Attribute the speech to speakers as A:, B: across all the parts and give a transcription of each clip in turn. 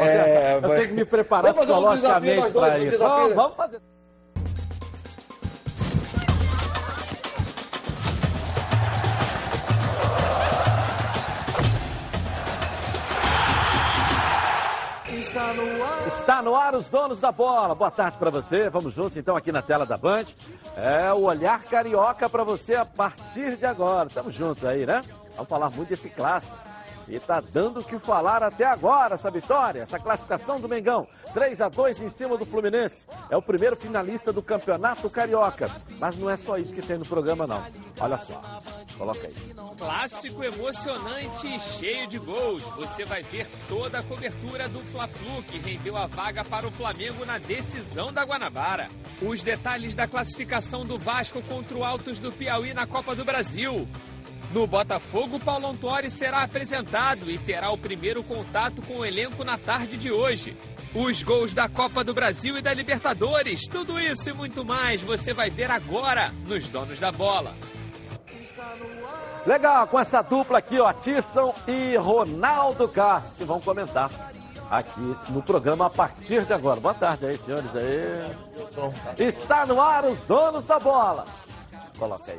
A: É, eu vai... tenho que me preparar psicologicamente para isso. Vamos, vamos fazer. Está no, ar. Está no ar os donos da bola. Boa tarde para você. Vamos juntos então aqui na tela da Band. É o olhar carioca para você a partir de agora. Estamos juntos aí, né? Vamos falar muito desse clássico. E tá dando o que falar até agora essa vitória, essa classificação do Mengão. 3 a 2 em cima do Fluminense. É o primeiro finalista do Campeonato Carioca. Mas não é só isso que tem no programa, não. Olha só. Coloca aí.
B: Clássico emocionante e cheio de gols. Você vai ver toda a cobertura do Fla-Flu, que rendeu a vaga para o Flamengo na decisão da Guanabara. Os detalhes da classificação do Vasco contra o Altos do Piauí na Copa do Brasil. No Botafogo, Paulo Autori será apresentado e terá o primeiro contato com o elenco na tarde de hoje. Os gols da Copa do Brasil e da Libertadores, tudo isso e muito mais você vai ver agora nos Donos da Bola.
A: Legal, com essa dupla aqui, ó, Tisson e Ronaldo Castro, que vão comentar aqui no programa a partir de agora. Boa tarde aí, senhores. Aí. Está no ar os Donos da Bola. Coloca aí.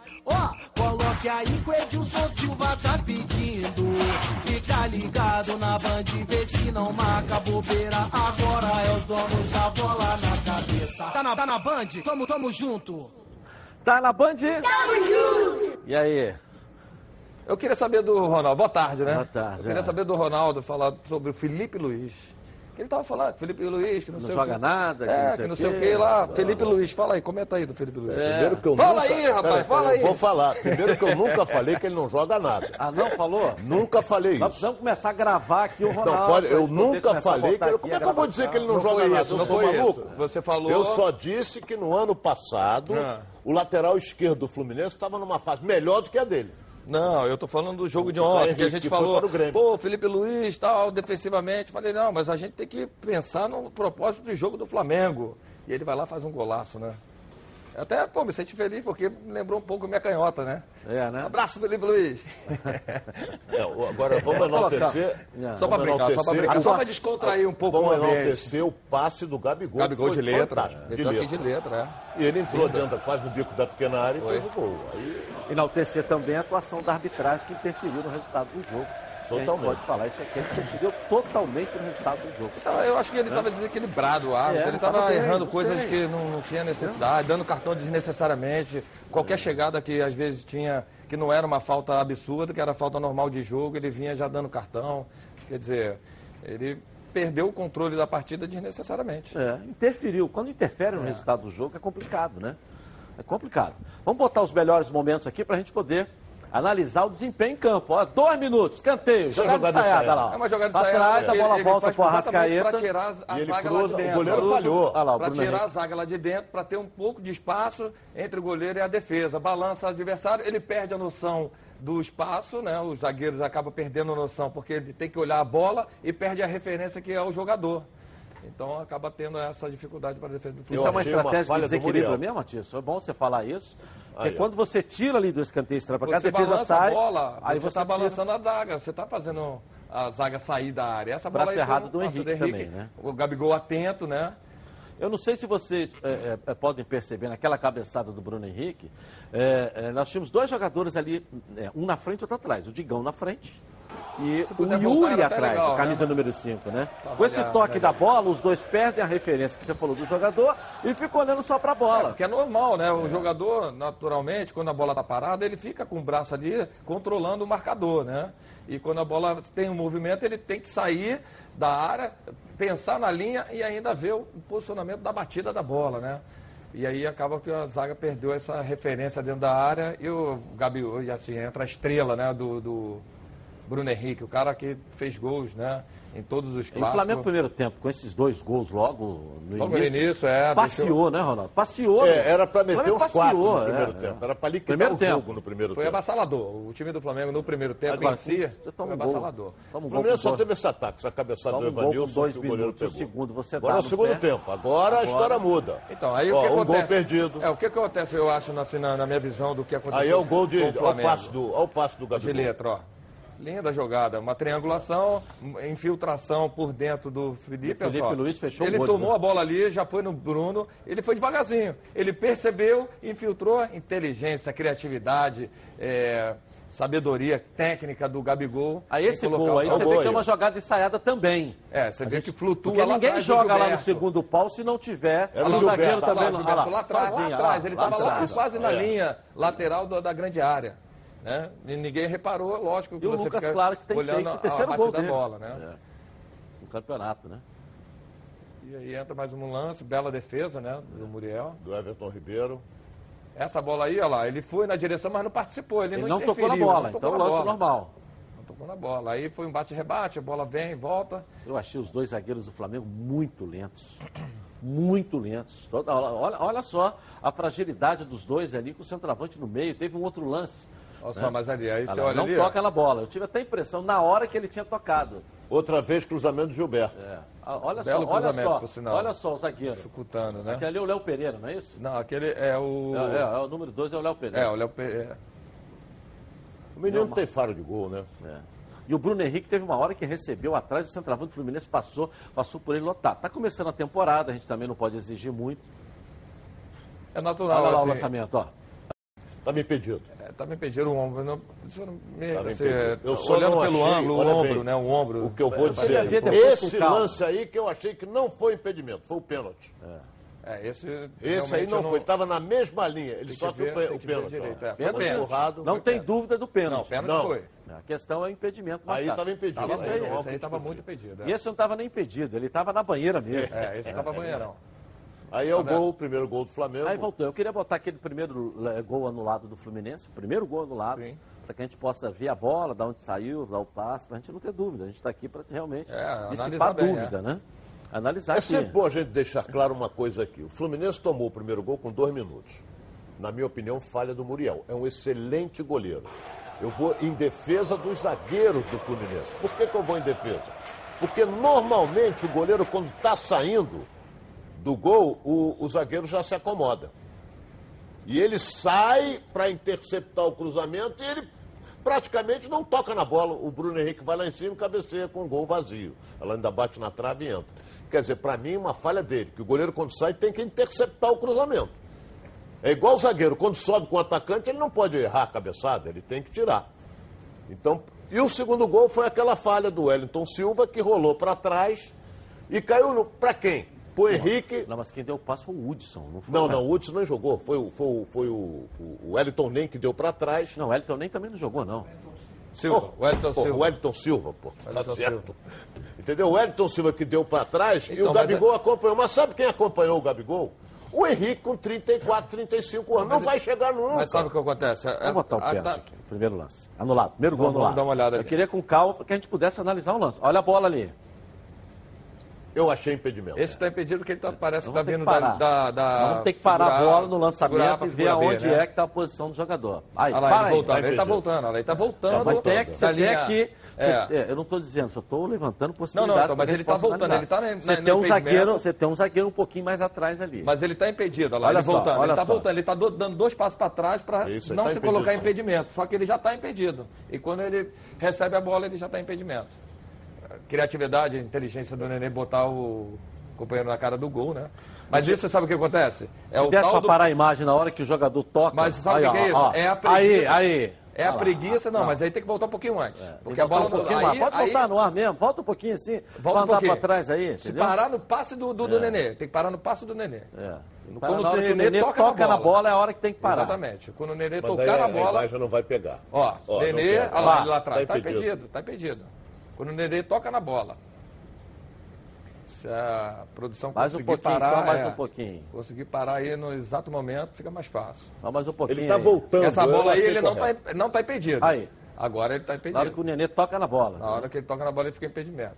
C: Ó, oh, coloque aí que o Edilson Silva tá pedindo. Fica ligado na band, vê se não marca bobeira. Agora é os donos da bola na cabeça. Tá na, tá na band? Tamo, tamo junto.
A: Tá na band?
D: Tamo junto.
A: E aí?
E: Eu queria saber do Ronaldo. Boa tarde, né?
A: Boa tarde.
E: Eu queria é. saber do Ronaldo falar sobre o Felipe Luiz. Que ele tava falando, Felipe Luiz, que não,
A: não
E: sei
A: joga
E: o que.
A: nada,
E: que é, não sei, que não sei o que lá. Felipe Luiz, fala aí, comenta aí do Felipe Luiz.
F: É. Primeiro que eu
E: fala
F: nunca...
E: aí, rapaz, fala aí.
F: Vou falar. Primeiro que eu nunca falei que ele não joga nada.
A: Ah, não falou?
F: Nunca falei isso.
A: Nós precisamos começar a gravar aqui o Ronaldo.
F: Não, pode, eu nunca falei que. Como é que eu vou dizer que ele não, não joga nada?
E: Isso, eu não sou maluco? Isso. Você falou.
F: Eu só disse que no ano passado ah. o lateral esquerdo do Fluminense estava numa fase melhor do que a dele.
E: Não, eu tô falando do jogo de ontem, que a gente falou, pô, Felipe Luiz, tal, defensivamente. Falei, não, mas a gente tem que pensar no propósito do jogo do Flamengo. E ele vai lá e faz um golaço, né? Até, pô, me senti feliz porque me lembrou um pouco minha canhota, né?
A: É, né?
E: Abraço, Felipe Luiz.
F: É, agora vamos enaltecer.
E: Só para brincar, só para brincar, só para descontrair um pouco
F: Vamos enaltecer o passe do Gabigol.
E: Gabigol de letra.
F: De,
E: de letra. de letra,
F: é. E ele entrou dentro, quase no bico da pequena área e fez o gol. Aí...
A: Enaltecer também a atuação da arbitragem que interferiu no resultado do jogo. Totalmente. pode falar isso aqui, ele interferiu totalmente no resultado do jogo.
E: Eu acho que ele estava desequilibrado, o árbitro. É, ele estava errando coisas sei. que não, não tinha necessidade, dando cartão desnecessariamente. Qualquer chegada que às vezes tinha, que não era uma falta absurda, que era falta normal de jogo, ele vinha já dando cartão. Quer dizer, ele perdeu o controle da partida desnecessariamente.
A: É, interferiu. Quando interfere no é. resultado do jogo é complicado, né? É complicado. Vamos botar os melhores momentos aqui para a gente poder analisar o desempenho em campo. Ó, dois minutos, escanteio, jogada, jogada ensaiada lá.
E: É uma jogada
A: ensaiada. Atrás, a bola ele, volta para o Arrascaeta.
E: Para tirar a,
F: e
E: zaga
F: cruza,
E: lá de dentro.
F: O goleiro falhou.
E: Para tirar Henrique. a zaga lá de dentro, para ter um pouco de espaço entre o goleiro e a defesa. Balança o adversário, ele perde a noção do espaço, né? Os zagueiros acabam perdendo a noção porque ele tem que olhar a bola e perde a referência que é o jogador. Então acaba tendo essa dificuldade para a defesa do
A: Fluminense. Isso é uma estratégia de desequilíbrio mesmo, Matias? É bom você falar isso. Porque aí, quando você tira ali do escanteio extra para cá, a defesa sai.
E: A bola, aí você está balançando a zaga, você está fazendo a zaga sair da área. Essa bola
A: errado do Henrique, do Henrique, também, né?
E: O Gabigol atento, né?
A: Eu não sei se vocês é, é, podem perceber naquela cabeçada do Bruno Henrique, é, nós tínhamos dois jogadores ali, um na frente e outro atrás. O Digão na frente e o Yuri atrás, legal, a camisa né? número 5, né? Tá Com esse toque da bola, os dois perdem a referência que você falou do jogador e ficam olhando só para a bola. É,
E: porque é normal, né? O jogador, naturalmente, quando a bola tá parada, ele fica com o braço ali controlando o marcador, né? E quando a bola tem um movimento, ele tem que sair da área, pensar na linha e ainda ver o posicionamento da batida da bola, né? E aí acaba que a zaga perdeu essa referência dentro da área e o Gabi, e assim, entra a estrela, né, do, do Bruno Henrique, o cara que fez gols, né? em todos os clássicos.
A: o Flamengo, primeiro tempo, com esses dois gols logo no
E: logo
A: início,
E: no início é,
A: passeou, deixou... né, Ronaldo? Passeou.
F: É,
A: né?
F: era para meter uns quatro no primeiro
A: é,
F: tempo.
A: É.
F: Era para liquidar primeiro o tempo. jogo no primeiro
E: foi
F: tempo.
E: Foi avassalador. O time do Flamengo no primeiro tempo Agora, em si foi um avassalador.
F: o Flamengo só teve esse ataque, essa cabeçada do Evanilson
A: dois
F: que o goleiro
A: minutos,
F: pegou.
A: segundo você
F: Agora é o segundo
A: pé.
F: tempo. Agora, Agora, a história muda.
E: Então, aí
F: Ó,
E: o que
F: um
E: acontece?
F: gol perdido.
E: É, o que acontece, eu acho, na, na minha visão do que aconteceu
F: Aí é o gol de...
E: com o
F: Olha o passe do, do
E: De letra, ó. Linda jogada, uma triangulação, infiltração por dentro do Felipe.
A: O Felipe Luiz fechou
E: Ele
A: o
E: tomou
A: né?
E: a bola ali, já foi no Bruno, ele foi devagarzinho. Ele percebeu, infiltrou inteligência, criatividade, é, sabedoria técnica do Gabigol.
A: Aí esse gol aí, você vê que é uma jogada ensaiada também.
E: É, você vê que flutua
A: Porque
E: lá
A: ninguém joga lá no segundo pau se não tiver
F: Era
A: o
F: o
A: zagueiro também.
E: lá, Gilberto,
A: ah
E: lá atrás, lá
A: sozinho,
E: atrás.
A: ah,
E: Ele
A: lá
E: estava lá, quase na
F: É.
E: linha lateral da, da grande área. Né? E ninguém reparou, lógico que
A: E o
E: você
A: Lucas
E: fica
A: Claro que tem
E: olhando
A: feito
E: a,
A: o
E: a
A: terceiro
E: batida
A: gol
E: da
A: dele.
E: bola, né?
A: É. No campeonato, né?
E: E aí entra mais um lance, bela defesa, né, do Muriel.
F: Do Everton Ribeiro.
E: Essa bola aí, olha lá, ele foi na direção, mas não participou, ele,
A: Ele
E: não
A: não tocou na bola,
E: não
A: então
E: tocou na
A: lance
E: bola.
A: normal.
E: Não tocou na bola. Aí foi um bate-rebate, a bola vem, volta.
A: Eu achei os dois zagueiros do Flamengo muito lentos. Muito lentos. Olha, olha só a fragilidade dos dois ali com o centroavante no meio. Teve um outro lance.
E: Olha só, mas ali, aí você olha
A: não
E: ali. ó.
A: toca na bola. Eu tive até a impressão na hora que ele tinha tocado.
F: Outra vez, cruzamento do Gilberto.
A: É. Ah, Olha
E: Belo
A: só, olha
E: cruzamento,
A: só.
E: por sinal.
A: Olha só o zagueiro.
E: Chutando, né?
A: Aquele ali é o Léo Pereira, não é isso?
E: Não, aquele é o.
A: É, é, é o número 2 é o Léo
E: É,
A: Pereira.
E: o Léo Pe- é.
F: O menino tem faro de gol, né?
A: É. E o Bruno Henrique teve uma hora que recebeu atrás, o centroavante do Fluminense passou, passou por ele lotado. Tá começando a temporada, a gente também não pode exigir muito.
E: É natural,
A: Olha lá o
E: assim.
A: lançamento, ó.
F: Tá me impedido.
E: É, tá me pedindo o ombro. Não, não me,
F: Tá
E: assim, é,
F: Eu só
E: olhando
F: não
E: pelo
F: achei,
E: ângulo, o ombro,
F: bem,
E: né? O ombro.
F: O que eu vou
A: ver
F: dizer. Esse lance aí que eu achei que não foi impedimento, foi o pênalti.
E: É, esse.
F: Esse aí não
E: eu
F: foi, estava na mesma linha. Ele
E: Tem que
F: sofre
E: ver,
F: o pênalti.
E: é. Foi
A: Pênalti,
F: empurrado.
A: não tem
E: pênalti.
A: dúvida do pênalti.
E: Não, pênalti
F: Não.
E: foi.
A: A questão é o impedimento
F: Aí estava impedido.
E: Esse
A: aí,
E: aí,
F: não,
E: esse
F: algo
E: aí tava
F: discutir.
E: muito impedido.
A: E esse não estava nem impedido, ele estava na banheira mesmo.
E: É, esse tava banheirão.
F: Aí é o gol, o primeiro gol do Flamengo.
A: Aí voltou. Eu queria botar aquele primeiro eh, gol anulado do Fluminense, o primeiro gol anulado,
E: Sim.
A: para que a gente possa ver a bola, da onde saiu, dar o passe, para a gente não ter dúvida. A gente está aqui para realmente
E: É, analisar
A: dissipar a
E: bem,
A: dúvida, né? Analisar
F: É
A: aqui.
F: sempre bom a gente deixar claro uma coisa aqui. O Fluminense tomou o primeiro gol com dois minutos. Na minha opinião, falha do Muriel. É um excelente goleiro. Eu vou em defesa dos zagueiros do Fluminense. Por que, que eu vou em defesa? Porque normalmente o goleiro, quando está saindo do gol, o, o zagueiro já se acomoda. E ele sai para interceptar o cruzamento e ele praticamente não toca na bola. O Bruno Henrique vai lá em cima e cabeceia com o gol vazio. Ela ainda bate na trave e entra. Quer dizer, para mim, uma falha dele, que o goleiro, quando sai, tem que interceptar o cruzamento. É igual o zagueiro, quando sobe com o atacante, ele não pode errar a cabeçada, ele tem que tirar. Então, e o segundo gol foi aquela falha do Wellington Silva, que rolou para trás e caiu para quem? Pro Henrique.
A: Não, mas quem deu o passe foi o Hudson, não foi
F: Não,
A: o
F: não, o Hudson não jogou. Foi, o- foi, o- foi o, o Wellington Nem que deu para trás.
A: Não, o Elton nem também não jogou, não.
E: Silva,
F: Pô,
E: Wellington
F: pô,
E: Silva.
F: O Wellington Silva, pô. Tá
E: Wellington
F: certo. Entendeu? O Wellington Silva que deu para trás e
E: Então,
F: o
E: mas
F: Gabigol acompanhou. Mas sabe quem acompanhou o Gabigol? O Henrique com 34, 35 anos. Não vai chegar nunca.
E: Mas sabe o que acontece? É-
A: Vamos botar o pênalti
E: tá-
A: aqui, primeiro lance. Anulado, primeiro gol
E: Vamos- vamos
A: anulado.
E: dar uma olhada
A: Eu
E: ali.
A: queria com calma para que a gente pudesse analisar o lance. Olha a bola ali.
F: Eu achei impedimento.
E: Esse está impedido porque ele tá, parece que está vindo da, da, da-
A: Vamos ter que parar a bola no lançamento e ver aonde
E: né?
A: é que está a posição do jogador. Aí,
E: Olha lá,
A: para
E: ele
A: aí.
E: voltando, ele está voltando, ele está voltando.
A: Mas tem que, você tem que.
E: É.
A: você- é, eu não estou dizendo, só estou levantando
E: Não,
A: possibilidades.
E: não, então, mas ele tá
A: possa
E: voltando, ele tá na-
A: você, tem um zagueiro, você tem um zagueiro um pouquinho mais atrás ali.
E: Mas ele está impedido, olha lá,
A: Olha
E: ele
A: só,
E: voltando.
A: olha
E: Ele está voltando, ele está dando dois passos para trás para não
F: tá
E: se colocar impedimento. Só que ele já está impedido. E quando ele recebe a bola, ele já está impedimento. Criatividade, inteligência do Nenê botar o companheiro na cara do gol, né? Mas isso, você sabe o que acontece? É
A: Se
E: o
A: desse
E: tal
A: para
E: do...
A: parar a imagem na hora que o jogador toca.
E: Mas sabe
A: aí,
E: o que, é isso?
A: ó.
E: É a
A: Aí,
E: preguiça.
A: aí.
E: É a preguiça, não, mas aí tem que voltar um pouquinho antes. porque a bola
A: um pouquinho
E: aí,
A: Pode
E: aí,
A: voltar no ar mesmo, volta um pouquinho assim.
E: Volta
A: pra
E: um
A: andar
E: pouquinho.
A: para trás aí.
E: Se
A: entendeu?
E: parar no passe do, do, do
A: É.
E: Nenê. Tem que parar no passe do Nenê.
A: É.
E: Quando o
A: na que
E: Nenê toca na bola.
A: é a hora que tem que parar.
E: Exatamente. Quando o Nenê
F: Mas aí
E: tocar
F: a,
E: na
F: a
E: bola.
F: imagem não vai pegar.
E: Ó,
F: Ó,
E: Nenê,
F: não
E: olha lá,
F: Tá
E: ele lá atrás. Tá
F: impedido.
E: impedido, tá impedido. Quando o Nenê toca na bola. Se a produção
A: Mais um
E: conseguir
A: pouquinho,
E: parar.
A: só mais
E: é,
A: um pouquinho.
E: Conseguir parar aí no exato momento, fica mais fácil.
A: Só mais um pouquinho.
F: Ele está
A: aí.
F: voltando.
E: Essa bola aí, ele não
F: correto.
E: tá, não tá impedido.
A: Aí.
E: Agora ele está impedido.
A: Na hora que o Nenê toca na bola.
E: Na hora que ele toca na bola, ele fica impedimento.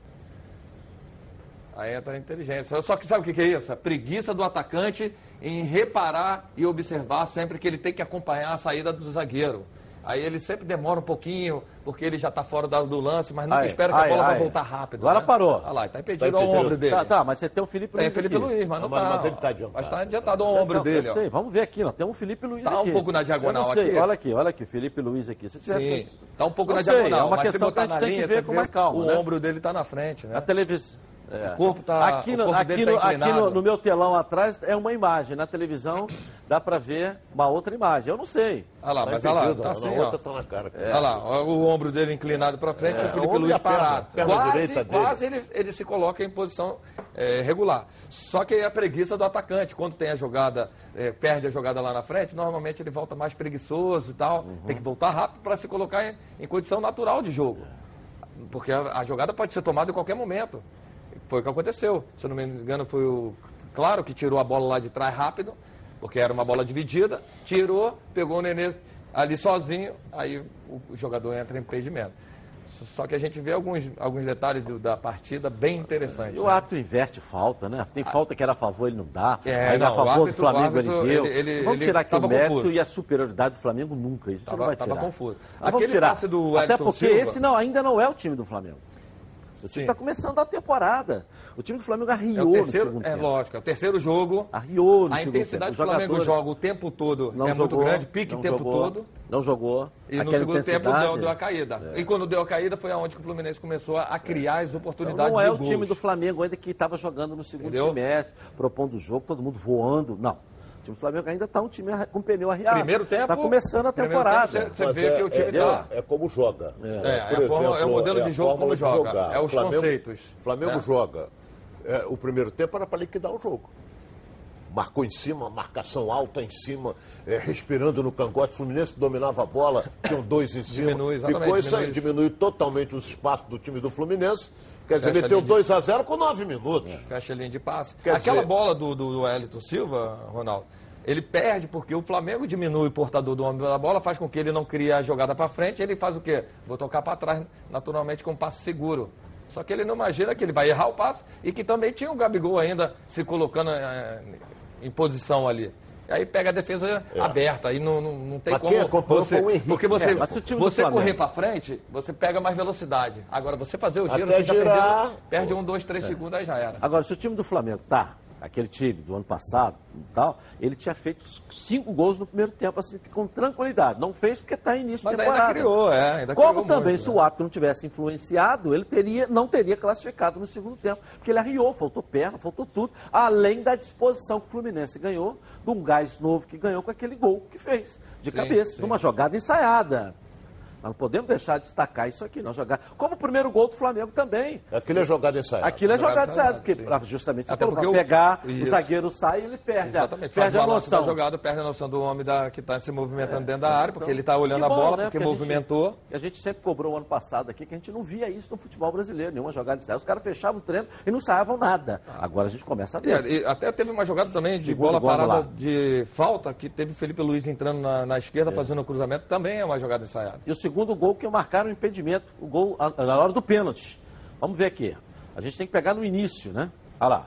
E: Aí entra a inteligência. Só que sabe o que é isso? A preguiça do atacante em reparar e observar sempre que ele tem que acompanhar a saída do zagueiro. Aí ele sempre demora um pouquinho, porque ele já está fora do lance, mas nunca ai, espera que ai, a bola ai. vai voltar rápido.
A: Agora
E: né?
A: parou.
E: Olha lá, está impedido, tá impedido. ao ombro dele.
A: Tá, tá, mas você tem o Felipe Luiz.
E: Tem o Felipe
A: aqui.
E: Luiz, mas não,
F: está.
E: Mas
F: ele está adiantado.
E: Mas está adiantado ao ombro
A: não,
E: dele.
A: Eu sei, vamos ver aqui, ó. Tem um Felipe Luiz
E: tá
A: aqui.
E: Está um pouco na diagonal
A: eu não sei.
E: aqui.
A: Olha aqui, olha aqui, Felipe Luiz aqui. Se tivesse
E: Sim, está um pouco
A: não
E: na
A: sei,
E: diagonal.
A: É uma
E: mas
A: questão
E: se botar
A: que a gente
E: na
A: tem
E: linha,
A: que ver com mais calma.
E: O
A: né?
E: ombro dele está na frente, né?
A: A televisão. É.
E: O corpo está.
A: Aqui, no, aqui, no,
E: tá
A: aqui no, no, meu telão atrás é uma imagem. Na televisão dá para ver uma outra imagem. Eu não sei.
E: Olha lá,
F: tá
E: mas olha lá, tá assim,
F: outra
E: ó.
F: tá na cara.
E: É. Olha lá, o ombro dele inclinado para frente, é. o Felipe Luiz parado.
F: Perna, perna
E: quase, quase ele, ele se coloca em posição é, regular. Só que é a preguiça do atacante. Quando tem a jogada, é, perde a jogada lá na frente, normalmente ele volta mais preguiçoso e tal. Uhum. Tem que voltar rápido para se colocar em, em, condição natural de jogo. Porque a, a jogada pode ser tomada em qualquer momento. Foi o que aconteceu. Se eu não me engano, foi o. Claro que tirou a bola lá de trás rápido, porque era uma bola dividida, tirou, pegou o Nenê ali sozinho, aí o jogador entra em impedimento. Só que a gente vê alguns, alguns detalhes do, da partida bem interessantes.
A: E o né? árbitro inverte falta, né? Tem falta que era a favor, ele não dá.
E: É,
A: aí
E: não,
A: a favor
E: árbitro,
A: do Flamengo
E: árbitro,
A: ele deu.
E: Ele, ele,
A: vamos tirar aqui o mérito
E: confuso.
A: e a superioridade do Flamengo nunca. Isso tava, não vai tirar.
E: Tava confuso.
A: Mas
E: Aquele
A: tirar.
E: passe do
A: Até
E: Elton
A: porque
E: Silva,
A: esse não, ainda não é o time do Flamengo. O time está começando a temporada. O time do Flamengo arriou
E: é terceiro,
A: no segundo
E: É
A: tempo.
E: lógico, é o terceiro jogo.
A: Arriou no
E: A
A: segundo
E: intensidade
A: tempo.
E: que o Flamengo joga o tempo todo
A: não
E: é
A: jogou,
E: muito grande, pique o tempo
A: jogou,
E: todo.
A: Não jogou.
E: E no segundo tempo deu, deu a caída.
A: É.
E: E quando deu a caída foi aonde que o Fluminense começou a criar as
A: Então,
E: oportunidades
A: não é o time do Flamengo ainda que estava jogando no segundo
E: Entendeu?
A: semestre, propondo o jogo, todo mundo voando. Não. O time do Flamengo ainda está um time com pneu arriado.
E: Primeiro tempo.
A: Está começando a temporada.
E: tempo Você
F: Mas
E: vê
F: é,
E: que o time
F: é,
E: está.
F: é como joga.
E: É, é a forma-
F: exemplo,
E: é o modelo de
F: a
E: jogo
F: forma
E: como
F: de
E: joga.
F: jogar.
E: É os
F: O Flamengo-
E: conceitos.
F: Flamengo
E: É.
F: joga. É, o primeiro tempo era para liquidar o jogo. Marcou em cima, marcação alta em cima, é, respirando no cangote. O Fluminense dominava a bola, tinham dois em cima.
E: Diminui, exatamente,
F: Ficou isso aí,
E: diminui.
F: diminui totalmente os espaços do time do Fluminense. Quer dizer, meteu
E: ali de-
F: 2 a 0 com 9 minutos.
E: Fecha a linha de passe.
F: Quer
E: Aquela
F: dizer-
E: bola do, do, Wellington Silva, Ronaldo, ele perde porque o Flamengo diminui o portador do homem da bola, faz com que ele não crie a jogada para frente, ele faz o quê? Vou tocar para trás, naturalmente, com um passe seguro. Só que ele não imagina que ele vai errar o passe e que também tinha o Gabigol ainda se colocando eh, em posição ali. Aí pega a defesa aberta, aí não, não, não tem
F: É. Mas
E: como
F: acompanhou
E: você,
F: o Henrique.
E: porque você,
A: É, mas se o time do
E: você correr para frente, você pega mais velocidade. Agora você fazer o giro,
F: Até
E: você já
F: girar.
E: perde um, dois, três segundos, aí já era.
A: Agora, se o time do Flamengo tá, aquele time do ano passado tal, ele tinha feito cinco gols no primeiro tempo, assim, com tranquilidade. Não fez porque está início
E: Mas
A: de
E: ainda
A: temporada.
E: criou, é. Ainda
A: Como
E: criou
A: também,
E: muito,
A: se
E: né?
A: o árbitro não tivesse influenciado, ele teria, não teria classificado no segundo tempo. Porque ele arriou, faltou perna, faltou tudo. Além da disposição que o Fluminense ganhou, de um gás novo que ganhou com aquele gol que fez, de
E: Sim,
A: cabeça,
E: sim.
A: numa jogada ensaiada. Nós não podemos deixar de destacar isso aqui, não jogar. Como o primeiro gol do Flamengo também.
F: Aquilo é jogada ensaiada.
A: Aquilo é
E: Jogada
A: ensaiada,
E: ensaiada,
A: porque
E: sim.
A: pra- justamente você
E: Até
A: falou,
E: porque
A: pegar, o zagueiro sai e ele perde, a-
E: Exatamente, faz
A: perde a
E: balanço da
A: noção.
E: jogada, perde a noção do homem da, que está se movimentando dentro da área, porque ele está olhando
A: Que
E: a
A: bom,
E: bola,
A: né?
E: porque
A: a gente-
E: movimentou.
A: que a gente sempre cobrou o ano passado aqui, que a gente não via isso no futebol brasileiro, nenhuma jogada ensaio. Os caras fechavam o treino e não ensaiavam nada. Agora a gente começa a
E: E,
A: ver.
E: e até teve uma jogada também de
A: Segundo
E: bola parada
A: lá.
E: de falta, que teve Felipe Luiz entrando na, na esquerda, fazendo o cruzamento, também é uma jogada ensaiada.
A: E o segundo gol que marcaram o impedimento, o gol na hora do pênalti. Vamos ver aqui. A gente tem que pegar no início, né? Olha lá.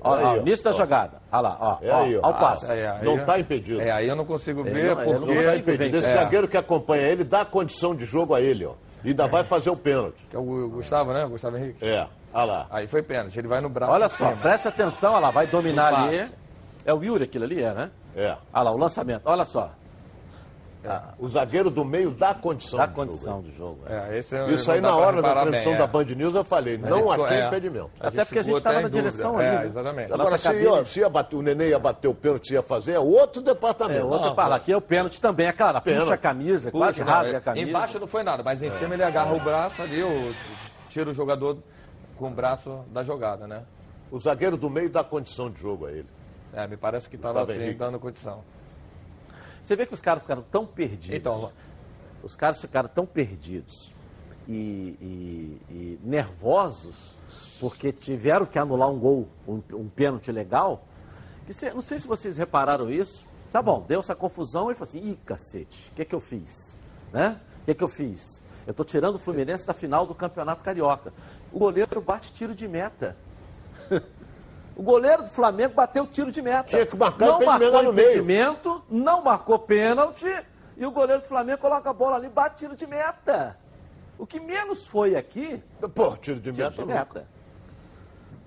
A: Olha
F: Aí,
A: lá,
F: ó.
A: o início da
F: Ó.
A: jogada. Olha lá, ó.
F: É
A: ó,
F: aí, ó.
A: ó o passe.
E: É, aí-
F: Não está impedido.
E: É, aí eu não consigo ver,
A: não-
E: porque...
F: Não está
A: ver.
F: impedido. Esse
E: É.
F: zagueiro que acompanha ele dá condição de jogo a ele, ó. E ainda vai fazer o pênalti.
E: Que é o Gustavo, né? Gustavo Henrique.
F: É, olha lá.
E: Aí foi pênalti, ele vai no braço
A: Olha só,
E: cima.
A: presta atenção, olha lá, vai dominar ali. É o Yuri aquilo ali, é, né?
F: É.
A: Olha lá, o lançamento. Olha só.
F: O zagueiro do meio dá condição
A: Dá
F: de
A: condição do jogo. é.
E: É, esse é-
F: Isso aí na hora da transmissão
E: bem,
F: da
E: é.
F: Band News eu falei, não achei
E: é.
F: impedimento.
E: A
A: Até porque a gente estava na direção
E: É,
A: ali, né?
E: exatamente.
F: Agora, se,
A: cabine.
F: ó, se ia bater, o Nenê ia bater o pênalti, ia fazer, é outro departamento.
A: É, outro para Aqui é o pênalti também, é claro, puxa
F: Pênalti.
A: a camisa,
E: Puxa,
A: quase
E: não,
A: rasga
E: é-
A: a camisa.
E: Embaixo não foi nada, mas em cima ele agarra o braço ali, o, tira o jogador com o braço da jogada, né?
F: O zagueiro do meio dá condição de jogo a ele.
E: É, me parece que estava assim, dando condição.
A: Você vê que os caras ficaram tão perdidos.
E: Então,
A: os caras ficaram tão perdidos e, e- e nervosos porque tiveram que anular um gol, um, um pênalti legal. Que cê- não sei se vocês repararam isso. Tá bom, deu essa confusão e falou assim: ih, cacete, o que, que eu fiz? Né? O que, que eu fiz? Eu estou tirando o Fluminense da final do Campeonato Carioca. O goleiro bate tiro de meta. O goleiro do Flamengo bateu tiro de meta.
F: Tinha que marcar
A: não marcou
F: no meio.
A: impedimento, não marcou pênalti e o goleiro do Flamengo coloca a bola ali e bate tiro de meta. O que menos foi aqui,
F: Pô, tiro de
A: tiro
F: meta.
A: de meta.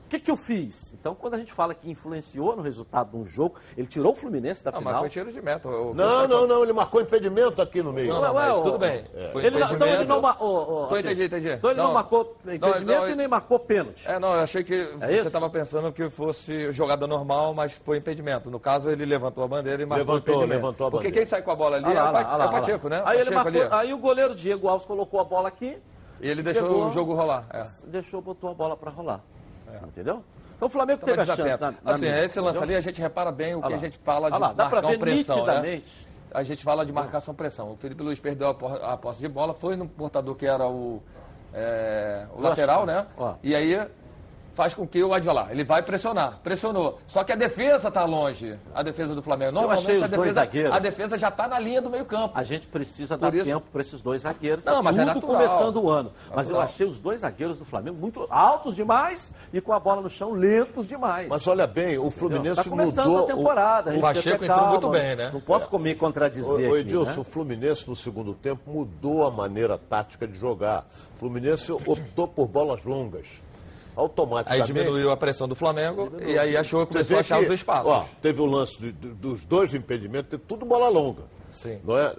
A: O que, que eu fiz? Então, quando a gente fala que influenciou no resultado de um jogo, ele tirou o Fluminense da
E: Não, mas
A: final.
E: foi tiro de meta. O-
F: Não, não, não, ele marcou impedimento aqui no meio.
E: Não, não, mas tudo bem. Foi
A: Ele, não- então ele
E: impedimento.
A: não marcou.
E: Então, entendi, entendi.
A: Então ele não,
E: Não.
A: marcou impedimento
E: Não, não,
A: e nem marcou pênalti.
E: É, não, eu achei que
A: isso?
E: você estava pensando que fosse jogada normal, mas foi impedimento. No caso, ele levantou a bandeira e marcou
F: Levantou,
E: impedimento.
F: levantou a
E: Porque
F: bandeira.
E: quem sai com a bola ali é,
A: lá, olha lá,
E: é
A: lá,
E: o Pacheco, né?
A: Aí, ele
E: Pacheco
A: marcou, aí o goleiro Diego Alves colocou a bola aqui,
E: E ele deixou
A: pegou-
E: o jogo rolar. É.
A: deixou, botou a bola para rolar. Entendeu? Então o Flamengo teve a chance. Na, na
E: assim,
A: mídia,
E: esse lance
A: entendeu?
E: ali a gente repara bem o que a gente fala de
A: lá, dá ver
E: marcação-pressão, né? A gente fala de marcação-pressão. O Felipe Luiz perdeu a, a posse de bola, foi no portador que era o, é, o lateral, né?
A: ó.
E: E aí faz com que o Advalar, ele vai pressionar, pressionou. Só que a defesa está longe, a defesa do Flamengo. Normalmente
A: achei os
E: a
A: dois
E: defesa,
A: zagueiros.
E: a defesa já está na linha do meio campo.
A: A gente precisa
E: Por
A: dar
E: isso-
A: tempo para esses dois zagueiros.
E: Não,
A: tá
E: mas é
A: tudo
E: natural.
A: começando o ano. Mas eu
E: Natural.
A: achei os dois zagueiros do Flamengo muito altos demais e com a bola no chão lentos demais.
F: Mas olha bem, o
A: Está
F: Fluminense
A: começando
F: mudou.
A: a temporada. a
E: o
A: ter
E: Pacheco entrou
A: calma.
E: muito bem, né?
A: Não posso me
F: O,
A: contradizer
F: o
A: aqui,
F: Edilson,
A: né?
F: o Fluminense no segundo tempo mudou a maneira tática de jogar. O Fluminense optou por bolas longas.
E: Aí
F: Automaticamente.
E: diminuiu a pressão do Flamengo e aí achou,
F: Você
E: começou a achar
F: que,
E: os espaços.
F: Ó, teve o lance de- de- dos dois impedimentos, teve tudo bola longa.
E: Sim.
F: Não é?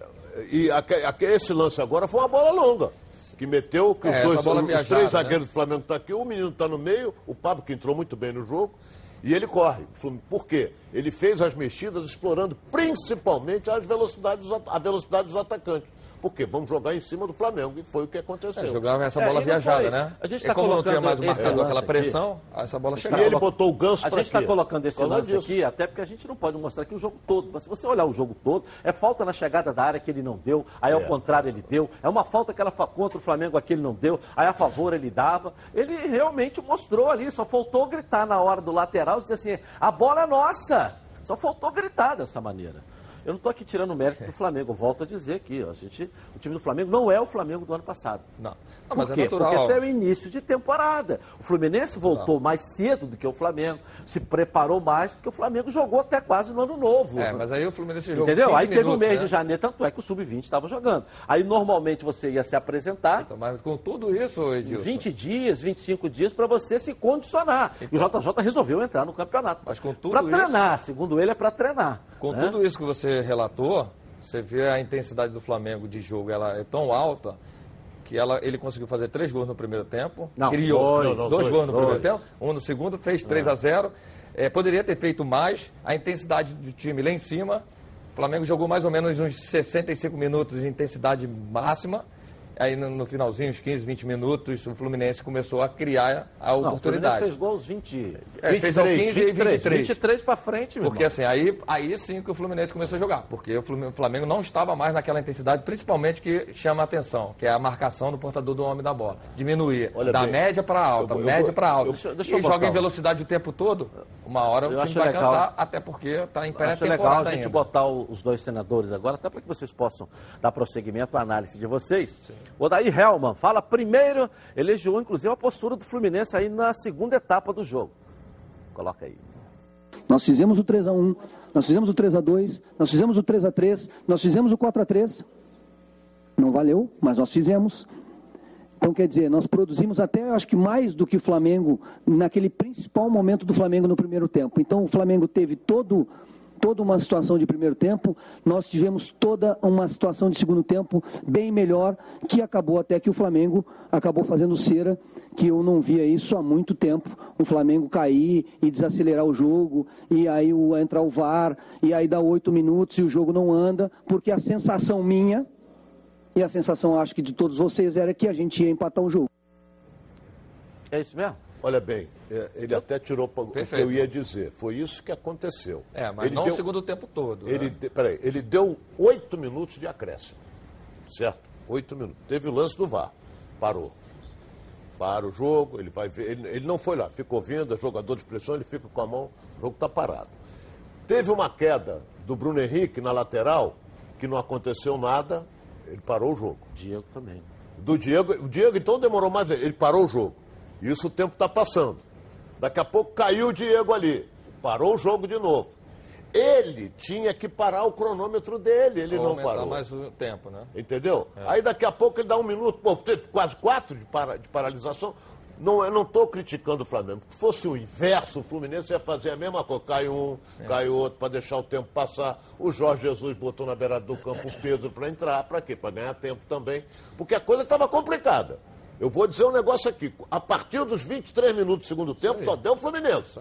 F: E aque- esse lance agora foi uma bola longa. Que meteu, que
E: É,
F: os
E: essa
F: dois, os
E: viajada,
F: três
E: né?
F: zagueiros do Flamengo estão aqui, o menino está no meio, o Pablo que entrou muito bem no jogo, e ele corre. Por quê? Ele fez as mexidas explorando principalmente as velocidades, a velocidade dos atacantes. Por quê? Vamos jogar em cima do Flamengo, e foi o que aconteceu.
E: É, jogava essa
A: É,
E: bola
A: e não
E: viajada,
A: foi-
E: né?
A: a gente
E: e
A: tá
E: como não tinha
A: colocando
E: mais o marcador, aquela
A: aqui.
E: pressão, essa bola
F: E
E: chegava.
F: ele botou o ganso
A: A gente está colocando esse
F: causa
A: lance
F: disso.
A: aqui, até porque a gente não pode mostrar aqui o jogo todo. Mas se você olhar o jogo todo, é falta na chegada da área que ele não deu, aí ao
F: É.
A: contrário ele deu, é uma falta que fa- contra o Flamengo aqui ele não deu, aí a favor ele dava. Ele realmente mostrou ali, só faltou gritar na hora do lateral e dizer assim: a bola é nossa. Só faltou gritar dessa maneira. Eu não estou aqui tirando o mérito do Flamengo, volto a dizer aqui, ó, a gente, o time do Flamengo não é o Flamengo do ano passado.
E: Não. Não,
A: Por
E: mas é
A: quê?
E: natural.
A: Porque até o início de temporada. O Fluminense voltou mais cedo do que o Flamengo, se preparou mais, porque o Flamengo jogou até quase no ano novo.
E: É, mas aí o Fluminense jogou
A: Entendeu?
E: 15
A: Aí teve o
E: minutos,
A: mês
E: né?
A: de janeiro, tanto é que o Sub-20 estava jogando. Aí normalmente você ia se apresentar
E: Então, Mas com tudo isso, Edilson,
A: 20 dias, 25 dias para você se condicionar. E o JJ resolveu entrar no campeonato.
E: Mas com tudo
A: Para
E: isso-
A: treinar, segundo ele, é para treinar.
E: com
A: né?
E: tudo isso que você relatou, você vê a intensidade do Flamengo de jogo, ela é tão alta que ela, ele conseguiu fazer três gols no primeiro tempo,
A: Não,
E: criou
A: dois,
E: dois,
F: dois,
E: gols no primeiro
A: dois.
E: tempo, um no segundo, fez 3 a 0 É, poderia ter feito mais, a intensidade do time lá em cima. O Flamengo jogou mais ou menos uns 65 minutos de intensidade máxima. Aí no, no finalzinho, uns 15, 20 minutos, o Fluminense começou a criar a
A: Não, o Fluminense
E: oportunidade.
A: fez gols 20.
E: É, fez ao 15 e 23.
A: 23 para frente, meu
E: Porque
A: irmão.
E: assim, aí, aí sim que o Fluminense começou a jogar. Porque o Flamengo não estava mais naquela intensidade, principalmente que chama a atenção, que é a marcação do portador do homem da bola. Diminuir
F: Olha
E: da
F: bem,
E: média para alta,
F: eu eu
E: média para alta.
F: eu-
A: deixa- deixa
E: e joga em velocidade o tempo todo, uma hora
A: Eu
E: o time vai
A: legal.
E: cansar, até porque está em
A: Acho legal a gente
E: ainda.
A: botar os dois senadores agora, até para que vocês possam dar prosseguimento à análise de vocês. O Daí Helman fala primeiro, elogiou inclusive a postura do Fluminense aí na segunda etapa do jogo. Coloca aí.
D: Nós fizemos o 3 a 1 nós fizemos o 3 a 2 nós fizemos o 3 a 3 nós fizemos o 4 a 3 Não valeu, mas nós fizemos. Então, quer dizer, nós produzimos até, acho que mais do que o Flamengo, naquele principal momento do Flamengo no primeiro tempo. Então, o Flamengo teve todo, toda uma situação de primeiro tempo, nós tivemos toda uma situação de segundo tempo bem melhor, que acabou até que o Flamengo acabou fazendo cera, que eu não via isso há muito tempo. O Flamengo cair e desacelerar o jogo, e aí o, entrar o VAR, e aí dá oito minutos e o jogo não anda, porque a sensação minha, e a sensação acho que de todos vocês, era que a gente ia empatar o jogo.
A: É isso mesmo?
F: Olha bem, é, ele até tirou o que eu ia dizer. Foi isso que aconteceu.
E: É, mas
F: ele
E: não
F: deu,
E: o segundo tempo todo.
F: Ele,
E: né?
F: de- peraí, ele deu oito minutos de acréscimo. Certo? Oito minutos. Teve o lance do VAR. Parou. Para o jogo, ele vai ver. Ele, ele não foi lá, ficou vendo, é jogador de pressão, ele fica com a mão, o jogo está parado. Teve uma queda do Bruno Henrique na lateral, que não aconteceu nada, ele parou o jogo.
A: Diego também.
F: do Diego. O Diego então demorou mais. Ele parou o jogo. Isso o tempo está passando. Daqui a pouco caiu o Diego ali. Parou o jogo de novo. Ele tinha que parar o cronômetro dele, ele Ou não parou.
E: mais o tempo, né?
F: Entendeu? É. Aí daqui a pouco ele dá um minuto, pô, teve quase quatro de, para, de paralisação. Não, eu não estou criticando o Flamengo. Se fosse o inverso, o Fluminense ia fazer a mesma coisa. Cai um, é. cai outro, para deixar o tempo passar. O Jorge Jesus botou na beirada do campo o Pedro para entrar. Para quê? Para ganhar tempo também. Porque a coisa estava complicada. Eu vou dizer um negócio aqui. A partir dos 23 minutos do segundo tempo, só deu o Fluminense.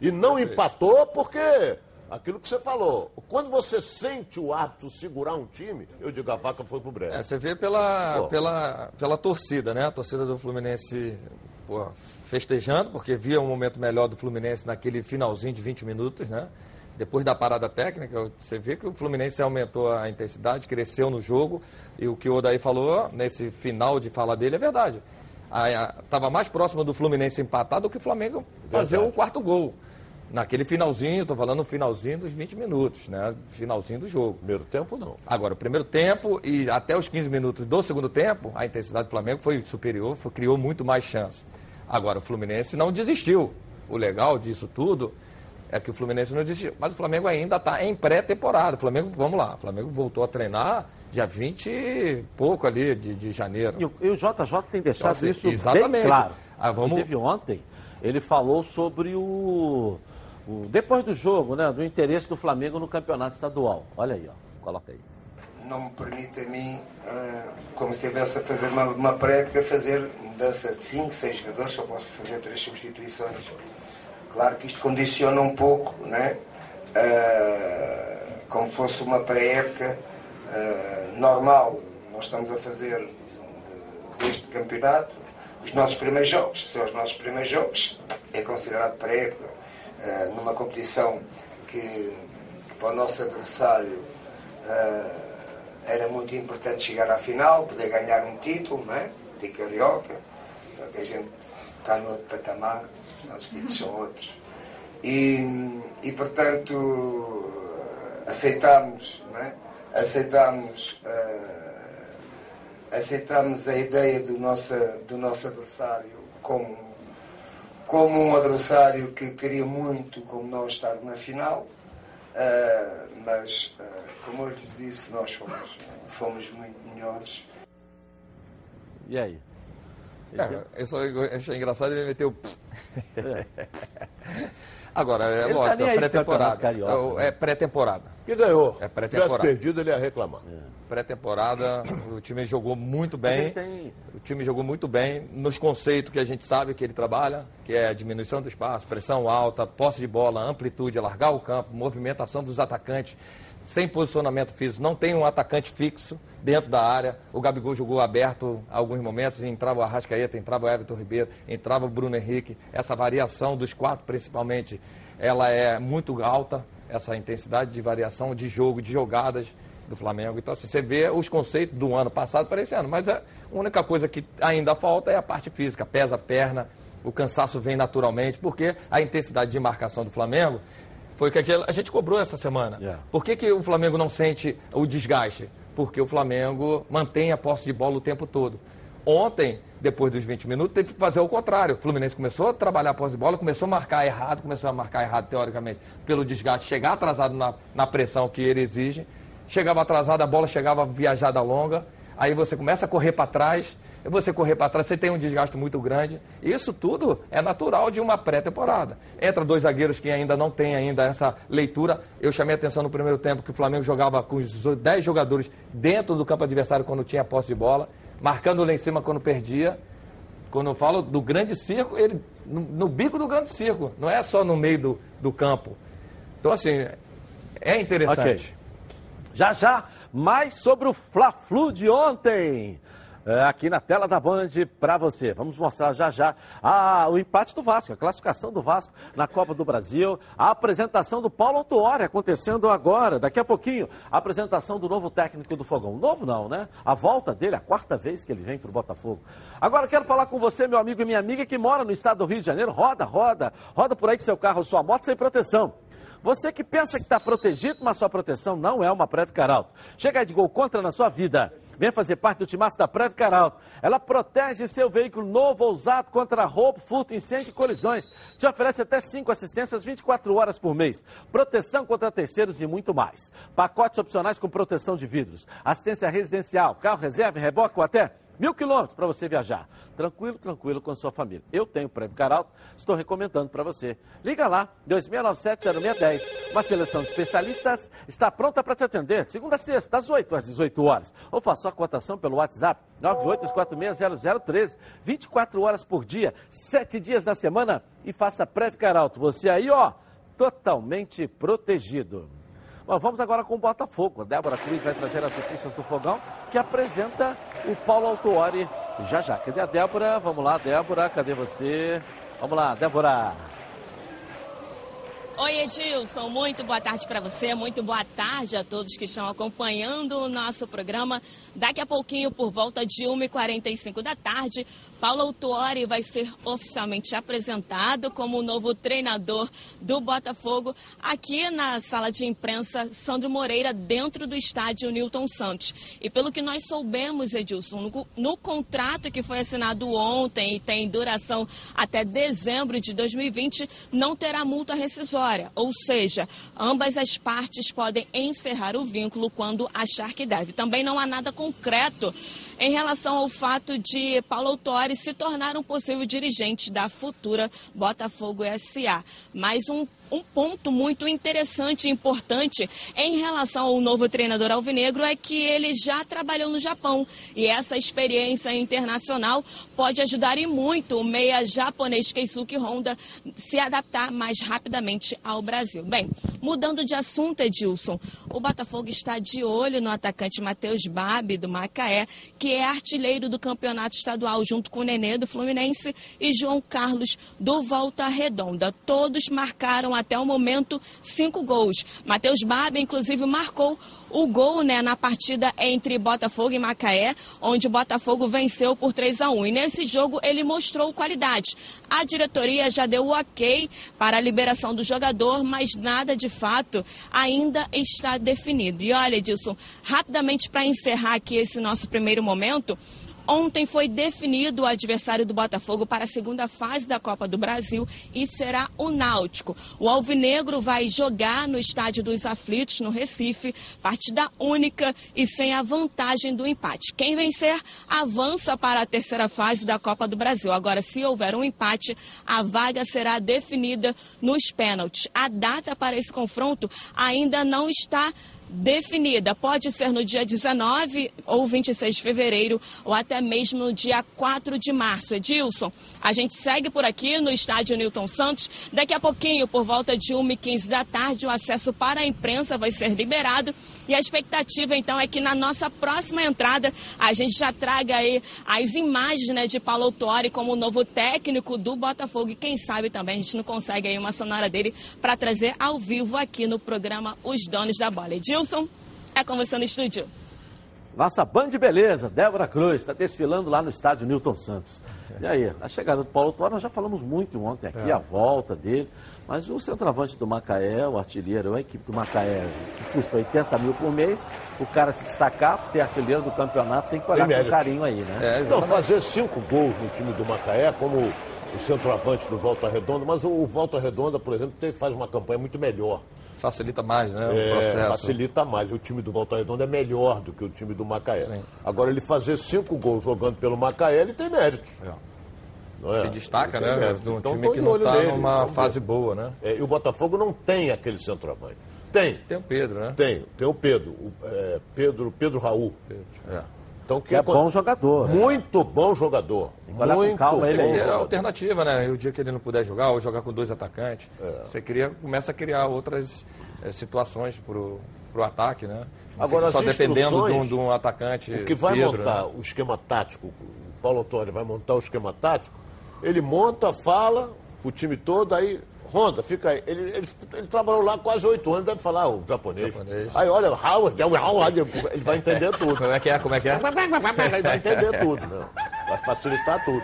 F: E não empatou porque aquilo que você falou. Quando você sente o árbitro segurar um time, eu digo a vaca foi pro breve.
E: É, você vê pela, pela, pela torcida, né? A torcida do Fluminense pô, festejando, porque via um momento melhor do Fluminense naquele finalzinho de 20 minutos, né? Depois da parada técnica, você vê que o Fluminense aumentou a intensidade, cresceu no jogo. E o que o Odaí falou nesse final de fala dele é verdade. Estava mais próximo do Fluminense empatar do que o Flamengo fazer verdade. o quarto gol. Naquele finalzinho, estou falando no finalzinho dos 20 minutos, né? Finalzinho do jogo.
F: Primeiro tempo, não.
E: Agora, o primeiro tempo e até os 15 minutos do segundo tempo, a intensidade do Flamengo foi superior, foi, criou muito mais chance. Agora, o Fluminense não desistiu. O legal disso tudo é que o Fluminense não desistiu. Mas o Flamengo ainda está em pré-temporada. O Flamengo, vamos lá, o Flamengo voltou a treinar dia 20 e pouco ali de, de janeiro.
A: E o, e o JJ tem deixado então, isso exatamente. bem claro. Ah, vamos... Inclusive ontem ele falou sobre o, o, depois do jogo, né, do interesse do Flamengo no campeonato estadual. Olha aí, ó, coloca aí.
G: Não me permite a mim, uh, como se estivesse a fazer uma, uma pré-época, fazer mudança de 5, 6 jogadores, só posso fazer três substituições Claro que isto condiciona um pouco, né? Uh, como fosse uma pré-época uh, normal. Nós estamos a fazer deste campeonato os nossos primeiros jogos. São os nossos primeiros jogos, é considerado pré-época, uh, numa competição que para o nosso adversário era muito importante chegar à final, poder ganhar um título, não é? De carioca. Só que a gente está no outro patamar os títulos são outros. E, e portanto, aceitámos, é? aceitámos, uh, aceitámos a ideia do nosso, do nosso adversário como, como um adversário que queria muito, como nós, estar na final. Uh, mas, uh, como eu lhes disse, nós fomos, fomos muito melhores.
A: E aí?
E: É, eu só achei engraçado ele meteu. Agora, é ele tá lógico, tá é pré-temporada. É, é pré-temporada.
F: E ganhou. É pré-temporada. Se tivesse perdido, ele ia reclamar. É.
E: Pré-temporada, o time jogou muito bem. Tem... O time jogou muito bem nos conceitos que a gente sabe que ele trabalha, que é diminuição do espaço, pressão alta, posse de bola, amplitude, alargar o campo, movimentação dos atacantes sem posicionamento físico, não tem um atacante fixo dentro da área. O Gabigol jogou aberto alguns momentos, entrava o Arrascaeta, entrava o Everton Ribeiro, entrava o Bruno Henrique. Essa variação dos quatro, principalmente, ela é muito alta, essa intensidade de variação de jogo, de jogadas do Flamengo. Então, assim, você vê os conceitos do ano passado para esse ano, mas a única coisa que ainda falta é a parte física, pesa a perna, o cansaço vem naturalmente, porque a intensidade de marcação do Flamengo foi o que a gente cobrou essa semana. Yeah. Por que, que o Flamengo não sente o desgaste? Porque o Flamengo mantém a posse de bola o tempo todo. Ontem, depois dos 20 minutos, teve que fazer o contrário. O Fluminense começou a trabalhar a posse de bola, começou a marcar errado, começou a marcar errado teoricamente pelo desgaste, chegar atrasado na, na pressão que ele exige. Chegava atrasado, a bola chegava viajada longa. Aí você começa a correr para trás, você correr para trás, você tem um desgaste muito grande. Isso tudo é natural de uma pré-temporada. Entra dois zagueiros que ainda não têm ainda essa leitura. Eu chamei a atenção no primeiro tempo que o Flamengo jogava com os 10 jogadores dentro do campo adversário quando tinha posse de bola, marcando lá em cima quando perdia. Quando eu falo do grande circo, ele no, no bico do grande circo, não é só no meio do, do campo. Então, assim, é interessante. Okay.
A: Já já, mais sobre o Fla-Flu de ontem. É, aqui na tela da Band para você. Vamos mostrar já já a, o empate do Vasco, a classificação do Vasco na Copa do Brasil, a apresentação do Paulo Autuori acontecendo agora, daqui a pouquinho, a apresentação do novo técnico do Fogão. Novo não, né? A volta dele, a quarta vez que ele vem para o Botafogo. Agora quero falar com você, meu amigo e minha amiga que mora no estado do Rio de Janeiro. Roda, roda, roda por aí com seu carro, sua moto sem proteção. Você que pensa que está protegido, mas sua proteção não é uma Prévio Caralto. Chega de gol contra na sua vida. Venha fazer parte do timaço da Preve Caralto. Ela protege seu veículo novo ou usado contra roubo, furto, incêndio e colisões. Te oferece até 5 assistências 24 horas por mês. Proteção contra terceiros e muito mais. Pacotes opcionais com proteção de vidros. Assistência residencial, carro reserva, reboque ou até Mil quilômetros para você viajar. Tranquilo, tranquilo com a sua família. Eu tenho Prêmio Caralto, estou recomendando para você. Liga lá, 2697-0610. Uma seleção de especialistas está pronta para te atender, segunda a sexta, das 8 às 18 horas. Ou faça a cotação pelo WhatsApp, 982460013. 24 horas por dia, 7 dias na semana e faça Prêmio Caralto. Você aí, ó, totalmente protegido. Vamos agora com o Botafogo. Débora Cruz vai trazer as notícias do Fogão, que apresenta o Paulo Autuori já já. Cadê a Débora? Vamos lá, Débora, cadê você? Vamos lá, Débora.
H: Oi, Edilson, muito boa tarde para você, muito boa tarde a todos que estão acompanhando o nosso programa. Daqui a pouquinho, por volta de 1h45 da tarde, Paulo Autuori vai ser oficialmente apresentado como o novo treinador do Botafogo aqui na sala de imprensa Sandro Moreira, dentro do estádio Newton Santos. E pelo que nós soubemos, Edilson, no, no contrato que foi assinado ontem e tem duração até dezembro de 2020, não terá multa rescisória ou seja, ambas as partes podem encerrar o vínculo quando achar que deve. Também não há nada concreto em relação ao fato de Paulo Autori se tornar um possível dirigente da futura Botafogo SA. Mais um um ponto muito interessante e importante em relação ao novo treinador alvinegro é que ele já trabalhou no Japão e essa experiência internacional pode ajudar e muito o meia japonês Keisuke Honda se adaptar mais rapidamente ao Brasil. Bem, mudando de assunto, Edilson, o Botafogo está de olho no atacante Matheus Babi do Macaé, que é artilheiro do campeonato estadual junto com o Nenê do Fluminense e João Carlos do Volta Redonda. Todos marcaram até o momento cinco gols. Matheus Barba, inclusive, marcou o gol né, na partida entre Botafogo e Macaé, onde o Botafogo venceu por 3 a 1. E nesse jogo ele mostrou qualidade. A diretoria já deu o ok para a liberação do jogador, mas nada de fato ainda está definido. E olha, Edilson, rapidamente para encerrar aqui esse nosso primeiro momento, Ontem foi definido o adversário do Botafogo para a segunda fase da Copa do Brasil e será o Náutico. O Alvinegro vai jogar no Estádio dos Aflitos, no Recife, partida única e sem a vantagem do empate. Quem vencer avança para a terceira fase da Copa do Brasil. Agora, se houver um empate, a vaga será definida nos pênaltis. A data para esse confronto ainda não está definida. Pode ser no dia 19 ou 26 de fevereiro, ou até mesmo no dia 4 de março. Edilson, a gente segue por aqui no estádio Newton Santos. Daqui a pouquinho, por volta de 1h15 da tarde, o acesso para a imprensa vai ser liberado. E a expectativa, então, é que na nossa próxima entrada a gente já traga aí as imagens né, de Paulo Autori como novo técnico do Botafogo. E quem sabe também a gente não consegue aí uma sonora dele para trazer ao vivo aqui no programa Os Donos da Bola. Edilson, é com você no estúdio.
A: Nossa Band de Beleza, Débora Cruz, está desfilando lá no estádio Newton Santos. E aí, a chegada do Paulo Autori, nós já falamos muito ontem aqui, é. a volta dele. Mas o centroavante do Macaé, o artilheiro, a equipe do Macaé, que custa 80 mil por mês, o cara se destacar, ser artilheiro do campeonato, tem que olhar com carinho aí, né?
F: É, Não, fazer cinco gols no time do Macaé, como o centroavante do Volta Redonda, mas o Volta Redonda, por exemplo, faz uma campanha muito melhor.
E: Facilita mais, né? O
F: é,
E: processo.
F: Facilita mais. O time do Volta Redonda é melhor do que o time do Macaé. Sim. Agora, ele fazer cinco gols jogando pelo Macaé, ele tem mérito. É.
E: É? Se destaca, né? De um então, time que não está numa fase boa, né?
F: É, e o Botafogo não tem aquele centroavante. Tem.
E: Tem o Pedro, né?
F: Tem, tem o Pedro. O, é, Pedro, Pedro Raul. Pedro.
A: É. Então, que é bom jogador.
F: Muito bom jogador. Muito
E: calma, ele é alternativa, né? E o dia que ele não puder jogar, ou jogar com dois atacantes, é. você cria, começa a criar outras é, situações para o ataque, né?
F: Agora,
E: só dependendo de um, de um, atacante.
F: O que vai Pedro, montar né? o esquema tático, o Paulo Antônio vai montar o esquema tático, ele monta, fala o time todo, aí Honda, fica aí. Ele, ele, ele trabalhou lá quase oito anos, deve falar o japonês. japonês. Aí olha, Howard, ele vai entender tudo.
E: Como é que é? Como é que é?
F: Ele vai entender tudo, né? Vai facilitar tudo.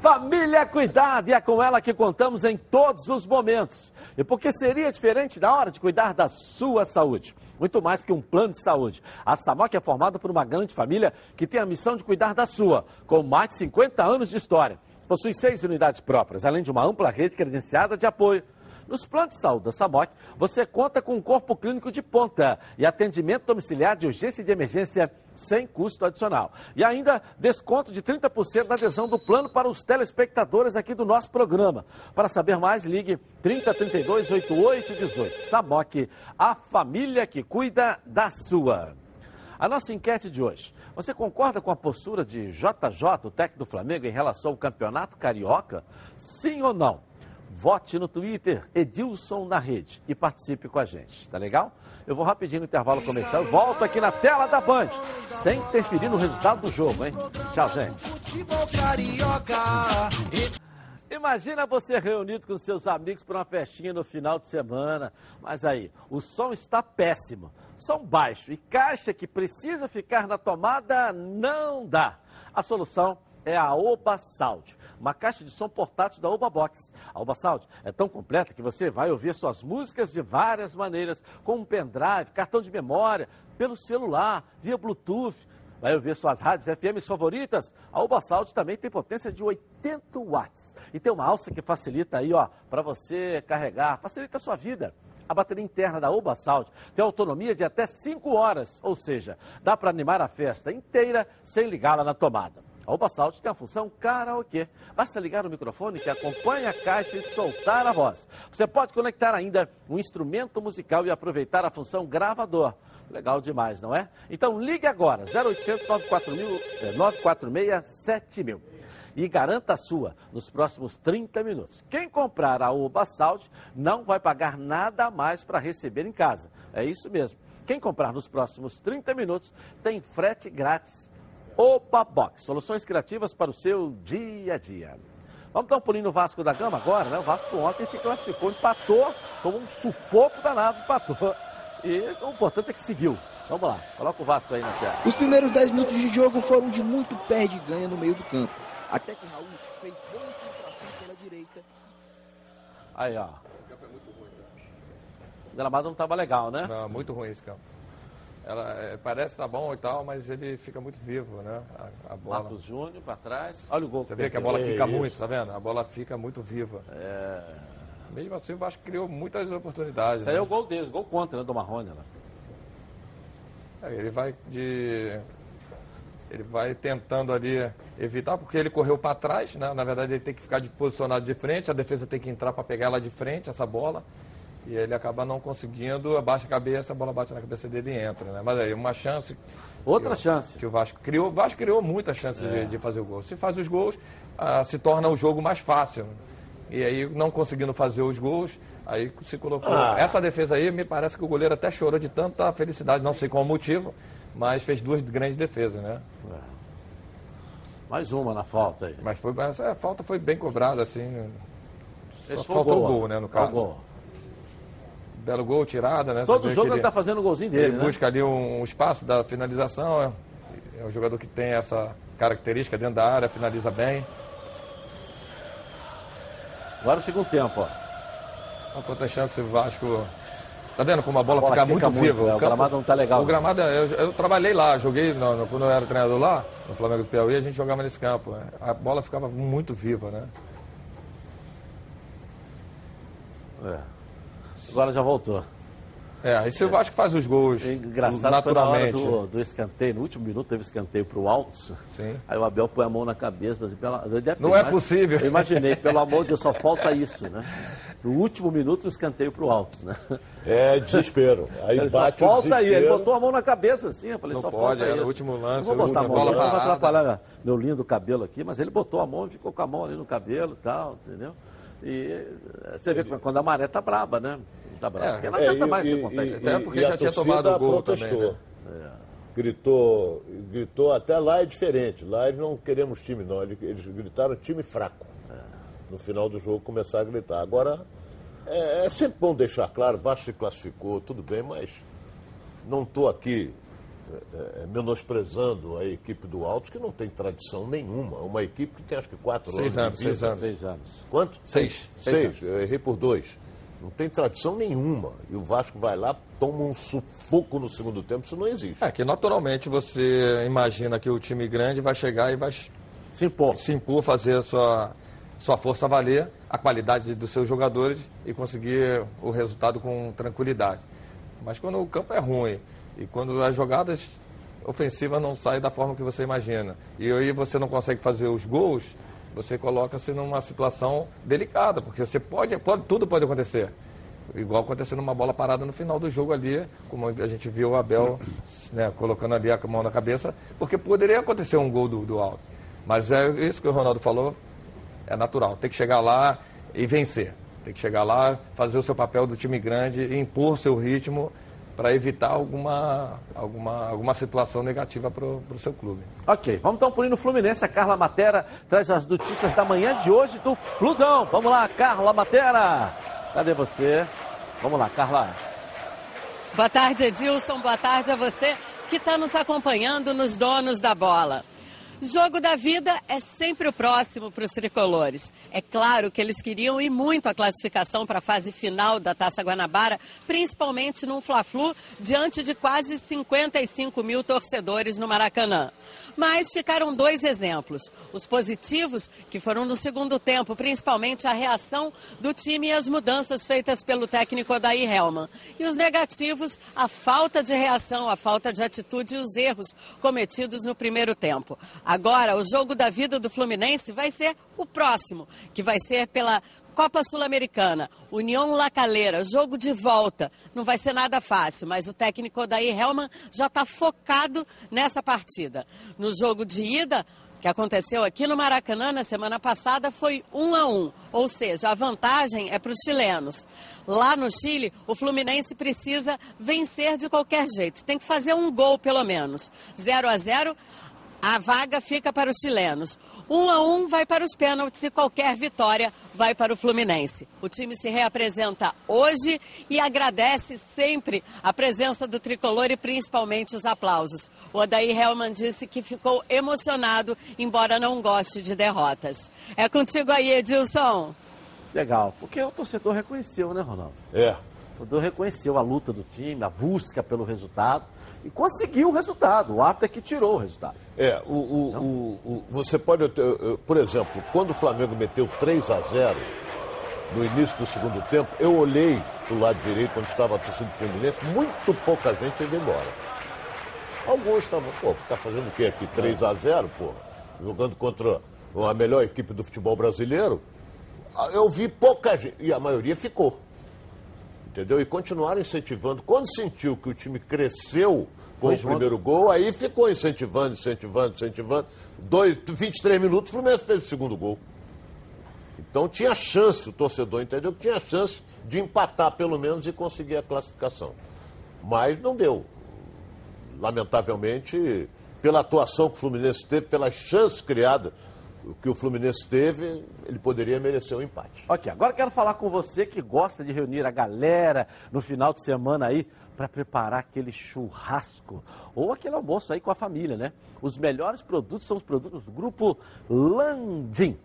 A: Família Cuidado, e é com ela que contamos em todos os momentos. E porque seria diferente na hora de cuidar da sua saúde. muito mais que um plano de saúde. A Samok é formada por uma grande família que tem a missão de cuidar da sua, com mais de 50 anos de história. Possui seis unidades próprias, além de uma ampla rede credenciada de apoio. Nos planos de saúde da SAMOC, você conta com um corpo clínico de ponta e atendimento domiciliar de urgência e de emergência sem custo adicional. E ainda desconto de 30% da adesão do plano para os telespectadores aqui do nosso programa. Para saber mais, ligue 3032 8818. SAMOC, a família que cuida da sua. A nossa enquete de hoje. Você concorda com a postura de JJ, o técnico do Flamengo, em relação ao campeonato carioca? Sim ou não? Vote no Twitter, Edilson na rede e participe com a gente, tá legal? Eu vou rapidinho no intervalo comercial e volto aqui na tela da Band, sem interferir no resultado do jogo, hein? Tchau, gente. Imagina você reunido com seus amigos para uma festinha no final de semana, mas aí, o som está péssimo, som baixo e caixa que precisa ficar na tomada não dá. A solução é a Oba Sound, uma caixa de som portátil da Oba Box. A Oba Sound é tão completa que você vai ouvir suas músicas de várias maneiras, com um pendrive, cartão de memória, pelo celular, via Bluetooth. Vai ouvir suas rádios FM favoritas? A Oba Sound também tem potência de 80 watts. E tem uma alça que facilita aí, ó, para você carregar, facilita a sua vida. A bateria interna da Oba Sound tem autonomia de até 5 horas, ou seja, dá para animar a festa inteira sem ligá-la na tomada. A Oba tem a função karaokê. Basta ligar o microfone que acompanha a caixa e soltar a voz. Você pode conectar ainda um instrumento musical e aproveitar a função gravador. Legal demais, não é? Então ligue agora, 0800 946 7000 e garanta a sua nos próximos 30 minutos. Quem comprar a Oba não vai pagar nada mais para receber em casa. É isso mesmo. Quem comprar nos próximos 30 minutos tem frete grátis Opa Box, soluções criativas para o seu dia a dia. Vamos dar um pulinho no Vasco da Gama agora, né? O Vasco ontem se classificou, empatou, como um sufoco danado, empatou. E o importante é que seguiu. Vamos lá, coloca o Vasco aí na tela.
I: Os primeiros 10 minutos de jogo foram de muito perde e ganha no meio do campo. Até que Raul fez boa infiltração pela direita.
A: Aí, ó. O gramado não estava legal, né?
E: Não, muito ruim esse campo. Ela é, parece estar tá bom e tal, mas ele fica muito vivo, né? A, a bola.
A: Marcos Júnior para trás. Olha o gol.
E: Você vê que a bola fica muito, tá vendo? A bola fica muito viva.
A: É.
E: Mesmo assim, o Vasco criou muitas oportunidades.
A: Isso aí né? é o gol deles, gol contra, né, do Marrone. Né?
E: É, ele vai de. Ele vai tentando ali evitar, porque ele correu para trás, né? Na verdade, ele tem que ficar de posicionado de frente, a defesa tem que entrar para pegar ela de frente, essa bola. E ele acaba não conseguindo, abaixa a cabeça, a bola bate na cabeça dele e entra, né? Mas aí, uma chance.
A: Outra
E: que,
A: chance.
E: Que o Vasco criou. O Vasco criou muitas chances é. de, de, fazer o gol. Se faz os gols, ah, se torna o jogo mais fácil. E aí, não conseguindo fazer os gols, aí se colocou. Ah. Essa defesa aí, me parece que o goleiro até chorou de tanta felicidade, não sei qual o motivo, mas fez duas grandes defesas, né? É.
A: Mais uma na falta aí.
E: Mas foi, essa falta foi bem cobrada, assim. Só faltou o gol, né, no caso. Belo gol, tirada, né?
A: Todo jogo ele está fazendo o golzinho dele,
E: Ele né? busca ali um, um, espaço da finalização. É, é um jogador que tem essa característica dentro da área, finaliza bem.
A: Agora o segundo tempo, ó.
E: Uma quanta chance o Vasco. Tá vendo como a bola, a bola fica, fica, muito viva?
A: É, o, o gramado não tá legal.
E: O gramado, eu, eu trabalhei lá, joguei no, no, quando eu era treinador lá, no Flamengo do Piauí, a gente jogava nesse campo. Né? A bola ficava muito viva, né?
A: É. Agora já voltou.
E: É, aí você acho que faz os gols é engraçado naturalmente.
A: Foi na hora do, do, escanteio, no último minuto teve escanteio para o Altos. Sim. Aí o Abel põe a mão na cabeça. Assim, pela,
E: Não é possível.
A: Eu imaginei, pelo amor de Deus, só falta isso, né? No último minuto o escanteio para o Altos, né?
F: É desespero. Aí ele bate
A: só
F: falta
A: o desespero. aí, ele botou a mão na cabeça assim, eu falei,
E: não
A: só
E: pode,
A: falta isso.
E: o último lance,
A: não vou botar a mão, vai atrapalhar meu lindo cabelo aqui, mas ele botou a mão e ficou com a mão ali no cabelo e tal, entendeu? E você vê quando a maré tá braba, né? Tá brava. É, porque não adianta
F: é,
A: mais
F: e,
A: complexo.
F: E,
E: Até porque já tinha tomado o gol protestou. também, né?
F: Gritou, gritou, até lá é diferente. Lá eles não queremos time, não. Eles, eles gritaram time fraco. É. No final do jogo começar a gritar. Agora, é, é sempre bom deixar claro, Vasco se classificou, tudo bem, mas não estou aqui é, é, menosprezando a equipe do Altos, que não tem tradição nenhuma. Uma equipe que tem acho que quatro
E: seis
F: anos.
E: anos seis anos.
A: Seis anos.
F: Quanto?
E: Seis.
F: Seis. seis. Eu errei por dois. Não tem tradição nenhuma. E o Vasco vai lá, toma um sufoco no segundo tempo, isso não existe.
E: É que naturalmente você imagina que o time grande vai chegar e vai
A: se impor,
E: se impor fazer a sua, sua força valer, a qualidade dos seus jogadores e conseguir o resultado com tranquilidade. Mas quando o campo é ruim e quando as jogadas ofensivas não saem da forma que você imagina e aí você não consegue fazer os gols, você coloca-se numa situação delicada, porque você pode, pode, tudo pode acontecer. Igual acontecendo uma bola parada no final do jogo ali, como a gente viu o Abel né, colocando ali a mão na cabeça, porque poderia acontecer um gol do, do alto. Mas é isso que o Ronaldo falou, é natural. Tem que chegar lá e vencer. Tem que chegar lá, fazer o seu papel do time grande, impor seu ritmo para evitar alguma, alguma, alguma situação negativa para o seu clube.
A: Ok, vamos então por ir no Fluminense. A Carla Matera traz as notícias da manhã de hoje do Flusão. Vamos lá, Carla Matera. Cadê você? Vamos lá, Carla.
J: Boa tarde, Edilson. Boa tarde a você que está nos acompanhando nos Donos da Bola. Jogo da vida é sempre o próximo para os tricolores. É claro que eles queriam ir muito a classificação para a fase final da Taça Guanabara, principalmente num Fla-Flu, diante de quase 55 mil torcedores no Maracanã. Mas ficaram dois exemplos. Os positivos, que foram no segundo tempo, principalmente a reação do time e as mudanças feitas pelo técnico Odair Helman. E os negativos, a falta de reação, a falta de atitude e os erros cometidos no primeiro tempo. Agora, o jogo da vida do Fluminense vai ser o próximo, que vai ser pela Copa Sul-Americana, União La Calera, jogo de volta. Não vai ser nada fácil, mas o técnico Odair Helman já está focado nessa partida. No jogo de ida, que aconteceu aqui no Maracanã na semana passada foi um a um, ou seja, a vantagem é para os chilenos. Lá no Chile, o Fluminense precisa vencer de qualquer jeito, tem que fazer um gol pelo menos. 0 a 0 a vaga fica para os chilenos. Um a um vai para os pênaltis e qualquer vitória vai para o Fluminense. O time se reapresenta hoje e agradece sempre a presença do tricolor e principalmente os aplausos. O Odair Helman disse que ficou emocionado, embora não goste de derrotas. É contigo aí, Edilson.
A: Legal, porque o torcedor reconheceu, né, Ronaldo?
F: É.
A: O torcedor reconheceu a luta do time, a busca pelo resultado e conseguiu o resultado. O ato é que tirou o resultado.
F: É, o, o, o, o você pode, por exemplo, quando o Flamengo meteu 3 a 0 no início do segundo tempo, eu olhei para o lado direito, quando estava a torcida do Fluminense, muito pouca gente indo embora. Alguns estavam, pô, ficar fazendo o quê aqui? 3 a 0 pô, jogando contra a melhor equipe do futebol brasileiro. Eu vi pouca gente, e a maioria ficou entendeu? E continuaram incentivando. Quando sentiu que o time cresceu com o primeiro gol, aí ficou incentivando, incentivando, incentivando. Dois, 23 minutos, o Fluminense fez o segundo gol. Então tinha chance, o torcedor entendeu que tinha chance de empatar pelo menos e conseguir a classificação. Mas não deu. Lamentavelmente, pela atuação que o Fluminense teve, pelas chances criadas o que o Fluminense teve, ele poderia merecer um empate.
A: Ok, agora quero falar com você que gosta de reunir a galera no final de semana aí para preparar aquele churrasco ou aquele almoço aí com a família, né? Os melhores produtos são os produtos do grupo Landim.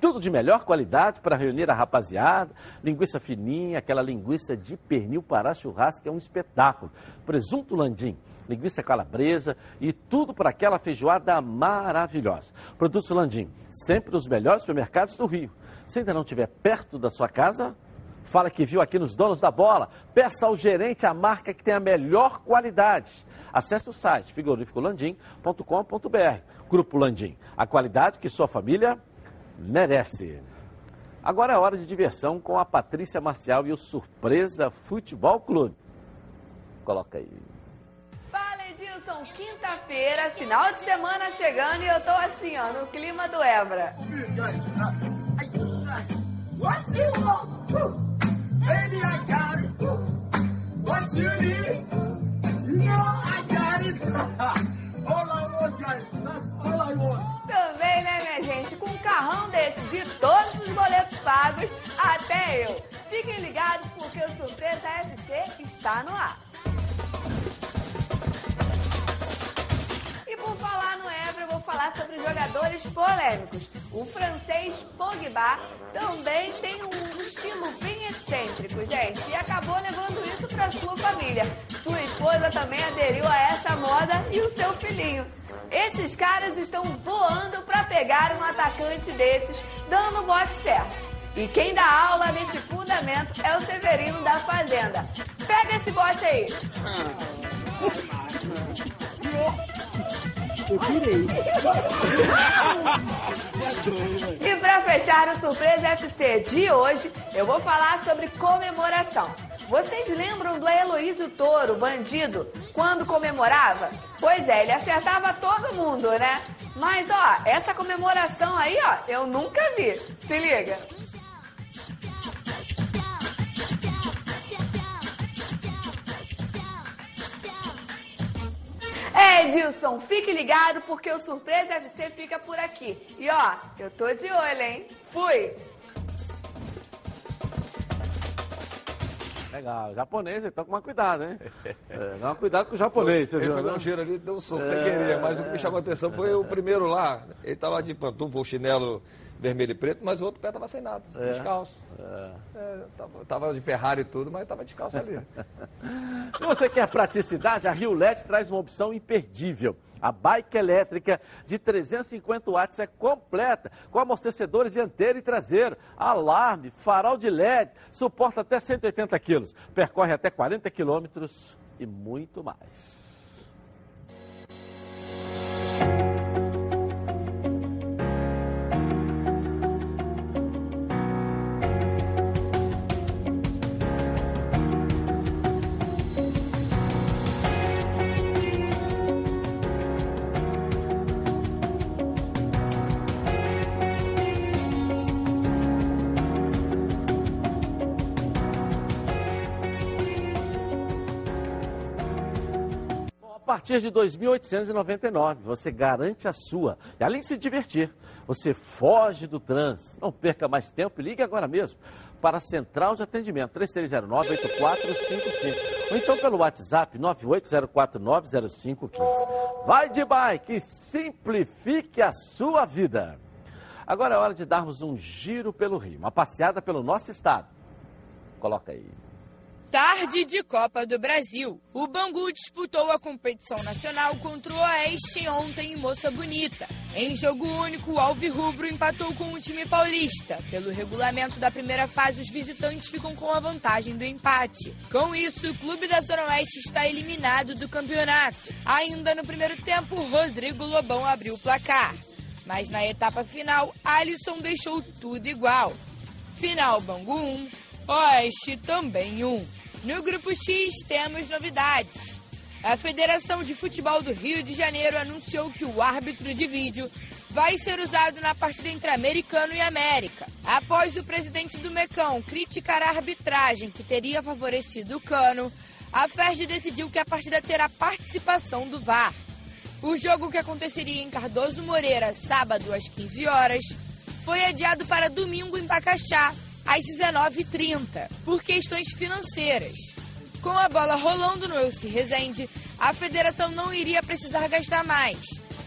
A: Tudo de melhor qualidade para reunir a rapaziada. Linguiça fininha, aquela linguiça de pernil para churrasco é um espetáculo. Presunto Landim linguiça calabresa e tudo para aquela feijoada maravilhosa. Produtos Landim, sempre os melhores supermercados do Rio. Se ainda não estiver perto da sua casa, fala que viu aqui nos Donos da Bola. Peça ao gerente a marca que tem a melhor qualidade. Acesse o site frigoríficolandim.com.br. Grupo Landim, a qualidade que sua família merece. Agora é hora de diversão com a Patrícia Marcial e o Surpresa Futebol Clube. Coloca aí.
K: Edilson, quinta-feira, final de semana chegando e eu tô assim, ó, no clima do Ebra. Também, né, minha gente? Com um carrão desses e todos os boletos pagos, até eu. Fiquem ligados porque o Surpresa FC está no ar. Falar
L: falar sobre jogadores polêmicos. O francês Pogba também tem um estilo bem excêntrico, gente, e acabou levando isso para sua família. Sua esposa também aderiu a essa moda e o seu filhinho. Esses caras estão voando para pegar um atacante desses, dando o bote certo. E quem dá aula nesse fundamento é o Severino da Fazenda. Pega esse bote aí.
D: Eu tirei.
L: E para fechar o Surpresa FC de hoje, eu vou falar sobre comemoração. Vocês lembram do Heloísio Toro, bandido, quando comemorava? Pois é, ele acertava todo mundo, né? Mas ó, essa comemoração aí, ó, eu nunca vi. Se liga. É, Edilson, fique ligado porque o Surpresa FC fica por aqui. E ó, eu tô de olho, hein? Fui!
A: Legal, japonês, então toma cuidado, hein? É, dá cuidado com o japonês, você
E: Ele
A: viu?
E: foi
A: né?
E: dar um cheiro ali, deu um soco,
A: É.
E: querer. Mas o que me chamou a atenção foi o primeiro lá. Ele tava de pantufa, o chinelo vermelho e preto, mas o outro pé tava sem nada,
A: É.
E: descalço. É, tava, tava de Ferrari e tudo, mas tava descalço ali.
A: Se você quer praticidade, a Rio LED traz uma opção imperdível. A bike elétrica de 350 watts é completa, com amortecedores dianteiro e traseiro, alarme, farol de LED, suporta até 180 quilos, percorre até 40 quilômetros e muito mais. Partir de 2.899, você garante a sua. E além de se divertir, você foge do trânsito. Não perca mais tempo e ligue agora mesmo para a Central de Atendimento 3309-8455 ou então pelo WhatsApp 980490515. Vai de bike e simplifique a sua vida. Agora é hora de darmos um giro pelo Rio, uma passeada pelo nosso estado. Coloca aí.
M: Tarde de Copa do Brasil. O Bangu disputou a competição nacional contra o Oeste ontem em Moça Bonita. Em jogo único, o Alvirrubro empatou com o time paulista. Pelo regulamento da primeira fase, os visitantes ficam com a vantagem do empate. Com isso, o clube da Zona Oeste está eliminado do campeonato. Ainda no primeiro tempo, Rodrigo Lobão abriu o placar. Mas na etapa final, Alisson deixou tudo igual. Final Bangu 1, Oeste também 1. No grupo X temos novidades. A Federação de Futebol do Rio de Janeiro anunciou que o árbitro de vídeo vai ser usado na partida entre Americano e América. Após o presidente do Mecão criticar a arbitragem que teria favorecido o Cano, a FERJ decidiu que a partida terá participação do VAR. O jogo que aconteceria em Cardoso Moreira, sábado às 15 horas, foi adiado para domingo em Pacaxá, às 19h30, por questões financeiras. Com a bola rolando no Elci Rezende, a federação não iria precisar gastar mais,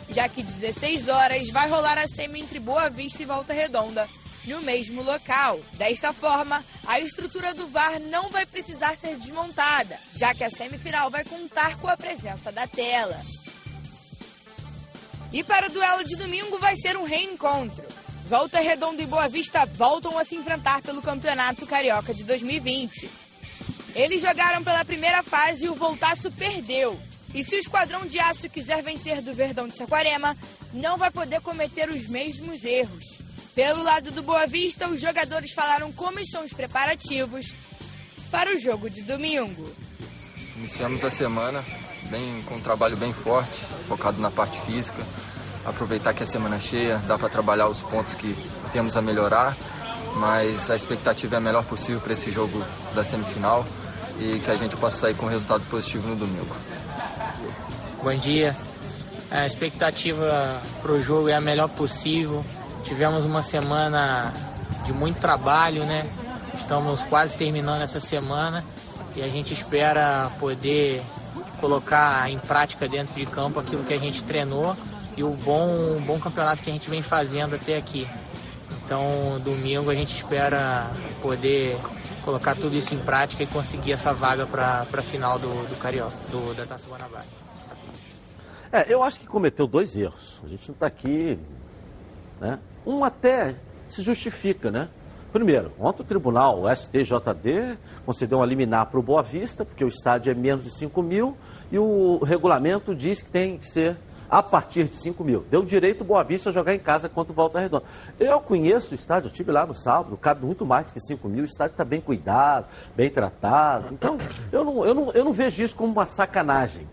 M: já que 16 horas vai rolar a semi entre Boa Vista e Volta Redonda, no mesmo local. Desta forma, a estrutura do VAR não vai precisar ser desmontada, já que a semifinal vai contar com a presença da tela. E para o duelo de domingo vai ser um reencontro. Volta Redonda e Boa Vista voltam a se enfrentar pelo Campeonato Carioca de 2020. Eles jogaram pela primeira fase e o Voltaço perdeu. E se o Esquadrão de Aço quiser vencer do Verdão de Saquarema, não vai poder cometer os mesmos erros. Pelo lado do Boa Vista, os jogadores falaram como estão os preparativos para o jogo de domingo.
N: Iniciamos a semana bem, com um trabalho bem forte, focado na parte física. Aproveitar que é semana cheia, dá para trabalhar os pontos que temos a melhorar, mas a expectativa é a melhor possível para esse jogo da semifinal e que a gente possa sair com um resultado positivo no domingo.
O: Bom dia. A expectativa para o jogo é a melhor possível. Tivemos uma semana de muito trabalho, né? Estamos quase terminando essa semana e a gente espera poder colocar em prática dentro de campo aquilo que a gente treinou e o bom, bom campeonato que a gente vem fazendo até aqui. Então, domingo a gente espera poder colocar tudo isso em prática e conseguir essa vaga para a final do, do Carioca, do, da Taça Guanabara.
A: É, eu acho que cometeu dois erros. A gente não está aqui. Né? Um até se justifica, né? Primeiro, ontem o tribunal, o STJD, concedeu uma liminar para o Boa Vista, porque o estádio é menos de 5 mil, e o regulamento diz que tem que ser a partir de 5 mil. Deu direito o Boa Vista a jogar em casa contra o Volta Redonda. Eu conheço o estádio, eu estive lá no sábado, cabe muito mais do que 5 mil, o estádio está bem cuidado, bem tratado. Então, eu não, eu, não, eu não vejo isso como uma sacanagem.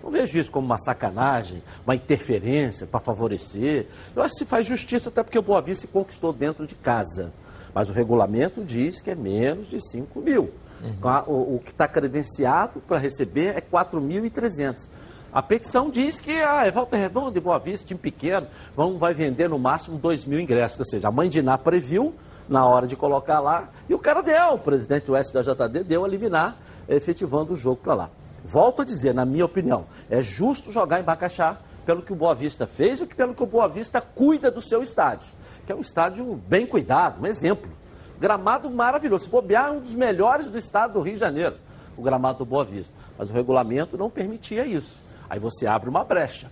A: Não vejo isso como uma sacanagem, uma interferência para favorecer. Eu acho que se faz justiça, até porque o Boa Vista se conquistou dentro de casa. Mas o regulamento diz que é menos de 5 mil. Uhum. O, o, que está credenciado para receber é 4.300. A petição diz que ah, é Volta Redonda e Boa Vista, time pequeno, vão, vai vender no máximo 2 mil ingressos. Ou seja, a mãe de Iná previu na hora de colocar lá, e o cara deu, o presidente do STJD deu a liminar, efetivando o jogo para lá. Volto a dizer, na minha opinião, é justo jogar em Bacaxá pelo que o Boa Vista fez e pelo que o Boa Vista cuida do seu estádio, que é um estádio bem cuidado, um exemplo. Gramado maravilhoso. Se bobear, é um dos melhores do estado do Rio de Janeiro, o gramado do Boa Vista. Mas o regulamento não permitia isso. Aí você abre uma brecha,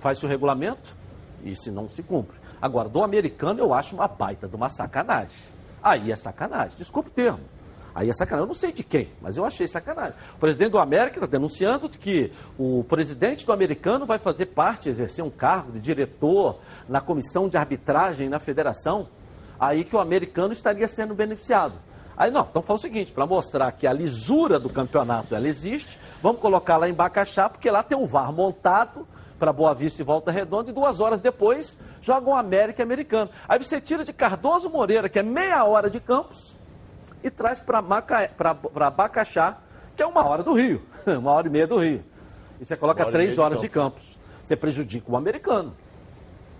A: faz o regulamento e se não se cumpre. Agora, do americano eu acho uma baita de uma sacanagem. Aí é sacanagem, desculpe o termo. Aí é sacanagem. Eu não sei de quem, mas eu achei sacanagem. O presidente do América está denunciando que o presidente do americano vai fazer parte, exercer um cargo de diretor na comissão de arbitragem na federação. Aí que o americano estaria sendo beneficiado. Aí não, então fala o seguinte, para mostrar que a lisura do campeonato ela existe, vamos colocar lá em Bacaxá, porque lá tem um VAR montado para Boa Vista e Volta Redonda, e duas horas depois jogam América e Americano. Aí você tira de Cardoso Moreira, que é meia hora de Campos, e traz para Bacaxá, que é uma hora do Rio, uma hora e meia do Rio. E você coloca três horas de campos. de campos. Você prejudica o americano.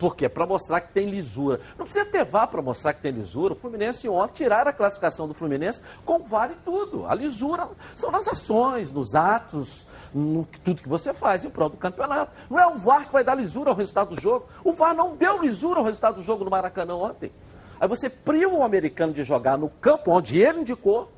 A: Por quê? Para mostrar que tem lisura. Não precisa ter vá para mostrar que tem lisura. O Fluminense ontem tiraram a classificação do Fluminense com vale tudo. A lisura são nas ações, nos atos, no tudo que você faz em prol do campeonato. Não é o VAR que vai dar lisura ao resultado do jogo. O VAR não deu lisura ao resultado do jogo no Maracanã ontem. Aí você priva o americano de jogar no campo onde ele indicou,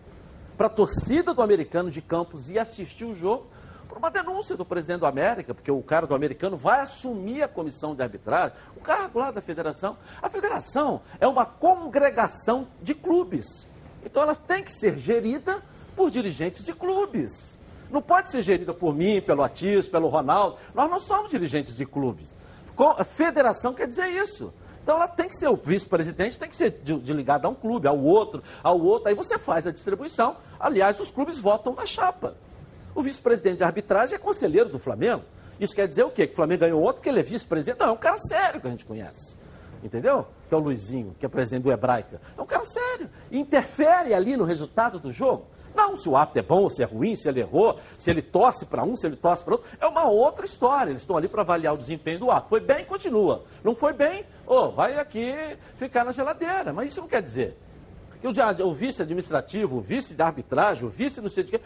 A: para a torcida do americano de Campos ir assistir o jogo por uma denúncia do presidente do América, porque o cara do americano vai assumir a comissão de arbitragem, o cargo lá da federação. A federação é uma congregação de clubes. Então ela tem que ser gerida por dirigentes de clubes. Não pode ser gerida por mim, pelo Atis, pelo Ronaldo. Nós não somos dirigentes de clubes. A federação quer dizer isso. Então ela tem que ser o vice-presidente, tem que ser de, de ligado a um clube, ao outro, ao outro. Aí você faz a distribuição. Aliás, os clubes votam na chapa. O vice-presidente de arbitragem é conselheiro do Flamengo. Isso quer dizer o quê? Que o Flamengo ganhou outro porque ele é vice-presidente? Não, é um cara sério que a gente conhece. Entendeu? Que é o Luizinho, que é presidente do Hebraica. É um cara sério. Interfere ali no resultado do jogo. Não, se o árbitro é bom ou se é ruim, se ele errou, se ele torce para um, se ele torce para outro, é uma outra história. Eles estão ali para avaliar o desempenho do árbitro. Foi bem, continua. Não foi bem, oh, vai aqui ficar na geladeira. Mas isso não quer dizer o, o vice administrativo, o vice de arbitragem, o vice não sei de quê,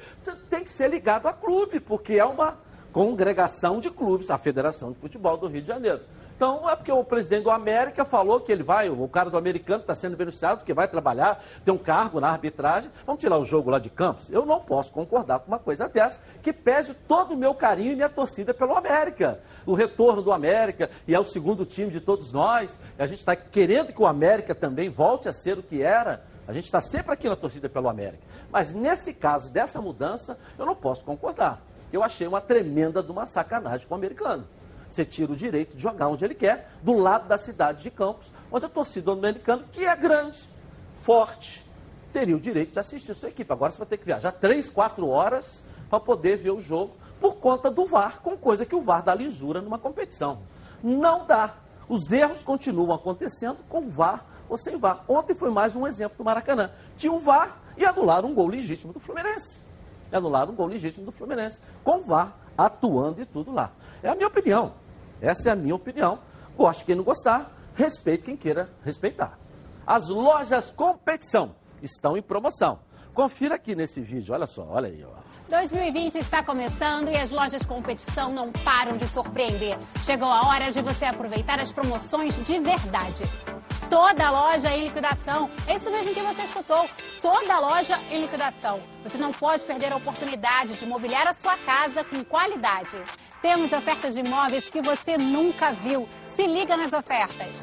A: tem que ser ligado a clube, porque é uma congregação de clubes, a Federação de Futebol do Rio de Janeiro. Então, é porque o presidente do América falou que ele vai, o cara do americano está sendo beneficiado, porque vai trabalhar, tem um cargo na arbitragem. Vamos tirar o jogo lá de Campos? Eu não posso concordar com uma coisa dessa, que pese todo o meu carinho e minha torcida pelo América. O retorno do América, e é o segundo time de todos nós. A gente está querendo que o América também volte a ser o que era. A gente está sempre aqui na torcida pelo América. Mas nesse caso, dessa mudança, eu não posso concordar. Eu achei uma tremenda de uma sacanagem com o americano. Você tira o direito de jogar onde ele quer, do lado da cidade de Campos, onde a torcida do americano, que é grande, forte, teria o direito de assistir sua equipe. Agora você vai ter que viajar três, quatro horas para poder ver o jogo por conta do VAR, com coisa que o VAR dá lisura numa competição. Não dá. Os erros continuam acontecendo com o VAR ou sem VAR. Ontem foi mais um exemplo do Maracanã. Tinha um VAR e anularam um gol legítimo do Fluminense. Anularam um gol legítimo do Fluminense. Com o VAR atuando e tudo lá. É a minha opinião. Essa é a minha opinião. Goste quem não gostar, respeite quem queira respeitar. As lojas competição estão em promoção. Confira aqui nesse vídeo, olha só, olha aí, ó.
P: 2020 está começando e as lojas competição não param de surpreender. Chegou a hora de você aproveitar as promoções de verdade. Toda loja em liquidação. É isso mesmo que você escutou. Toda loja em liquidação. Você não pode perder a oportunidade de mobiliar a sua casa com qualidade. Temos ofertas de imóveis que você nunca viu. Se liga nas ofertas.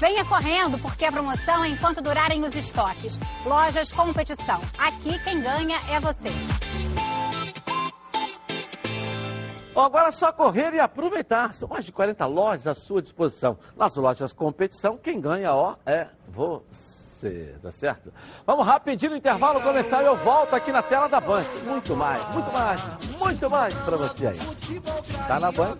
P: Venha correndo, porque a promoção é enquanto durarem os estoques. Lojas Competição. Aqui quem ganha é você.
A: Bom, agora é só correr e aproveitar. São mais de 40 lojas à sua disposição. Nas lojas competição, quem ganha, ó, é você, tá certo? Vamos rapidinho no intervalo começar e eu volto aqui na tela da Band. Muito mais, muito mais, muito mais pra você aí. Tá na Band?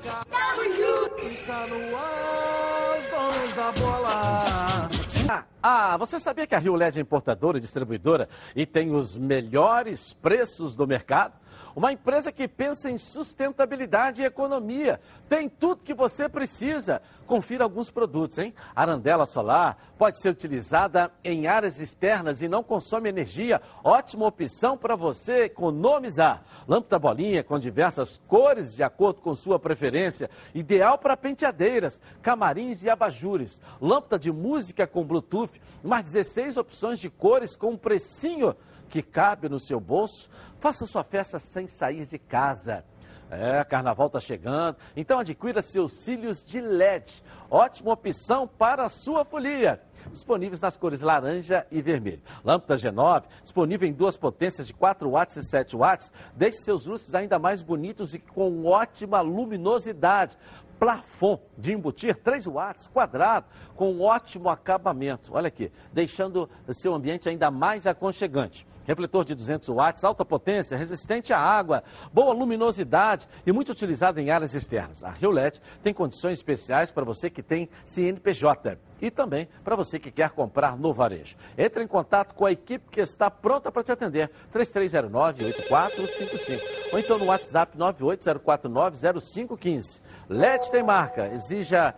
C: Está no ar, os donos da bola.
A: Ah, ah, você sabia que a Rio LED é importadora e distribuidora e tem os melhores preços do mercado? Uma empresa que pensa em sustentabilidade e economia. Tem tudo que você precisa. Confira alguns produtos, hein? Arandela solar pode ser utilizada em áreas externas e não consome energia. Ótima opção para você economizar. Lâmpada bolinha com diversas cores de acordo com sua preferência. Ideal para penteadeiras, camarins e abajures. Lâmpada de música com Bluetooth. Mais 16 opções de cores com um precinho que cabe no seu bolso. Faça sua festa sem sair de casa. É, carnaval está chegando, então adquira seus cílios de LED. Ótima opção para a sua folia. Disponíveis nas cores laranja e vermelho. Lâmpada G9, disponível em duas potências de 4 watts e 7 watts. Deixe seus luzes ainda mais bonitos e com ótima luminosidade plafon de embutir 3 watts quadrado com ótimo acabamento. Olha aqui, deixando o seu ambiente ainda mais aconchegante. Refletor de 200 watts, alta potência, resistente à água, boa luminosidade e muito utilizado em áreas externas. A Rio LED tem condições especiais para você que tem CNPJ e também para você que quer comprar no varejo. Entre em contato com a equipe que está pronta para te atender. 3309-8455 ou então no WhatsApp 980490515. LED tem marca, exija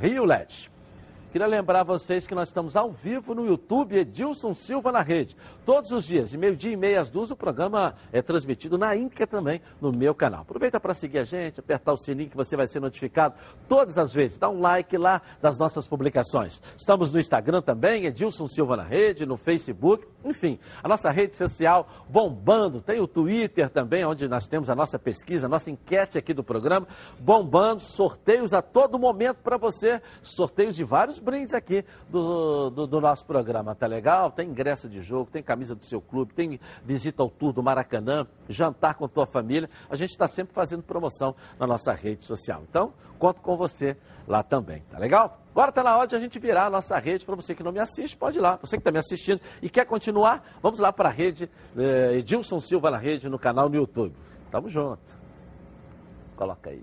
A: Rio LED. Queria lembrar vocês que nós estamos ao vivo no YouTube Edilson Silva na Rede. Todos os dias, de meio-dia e meia às duas, o programa é transmitido na Inca também, no meu canal. Aproveita para seguir a gente, apertar o sininho que você vai ser notificado todas as vezes. Dá um like lá das nossas publicações. Estamos no Instagram também, Edilson Silva na Rede, no Facebook, enfim, a nossa rede social bombando. Tem o Twitter também, onde nós temos a nossa pesquisa, a nossa enquete aqui do programa, bombando, sorteios a todo momento para você, sorteios de vários brindes aqui do, do, do, nosso programa, tá legal? Tem ingresso de jogo, tem camisa do seu clube, tem visita ao tour do Maracanã, jantar com tua família. A gente está sempre fazendo promoção na nossa rede social. Então, conto com você lá também, tá legal? Agora está na hora de a gente virar a nossa rede. Para você que não me assiste, pode ir lá. Você que está me assistindo e quer continuar, vamos lá para a rede eh, Edilson Silva na rede, no canal no YouTube. Tamo junto. Coloca aí.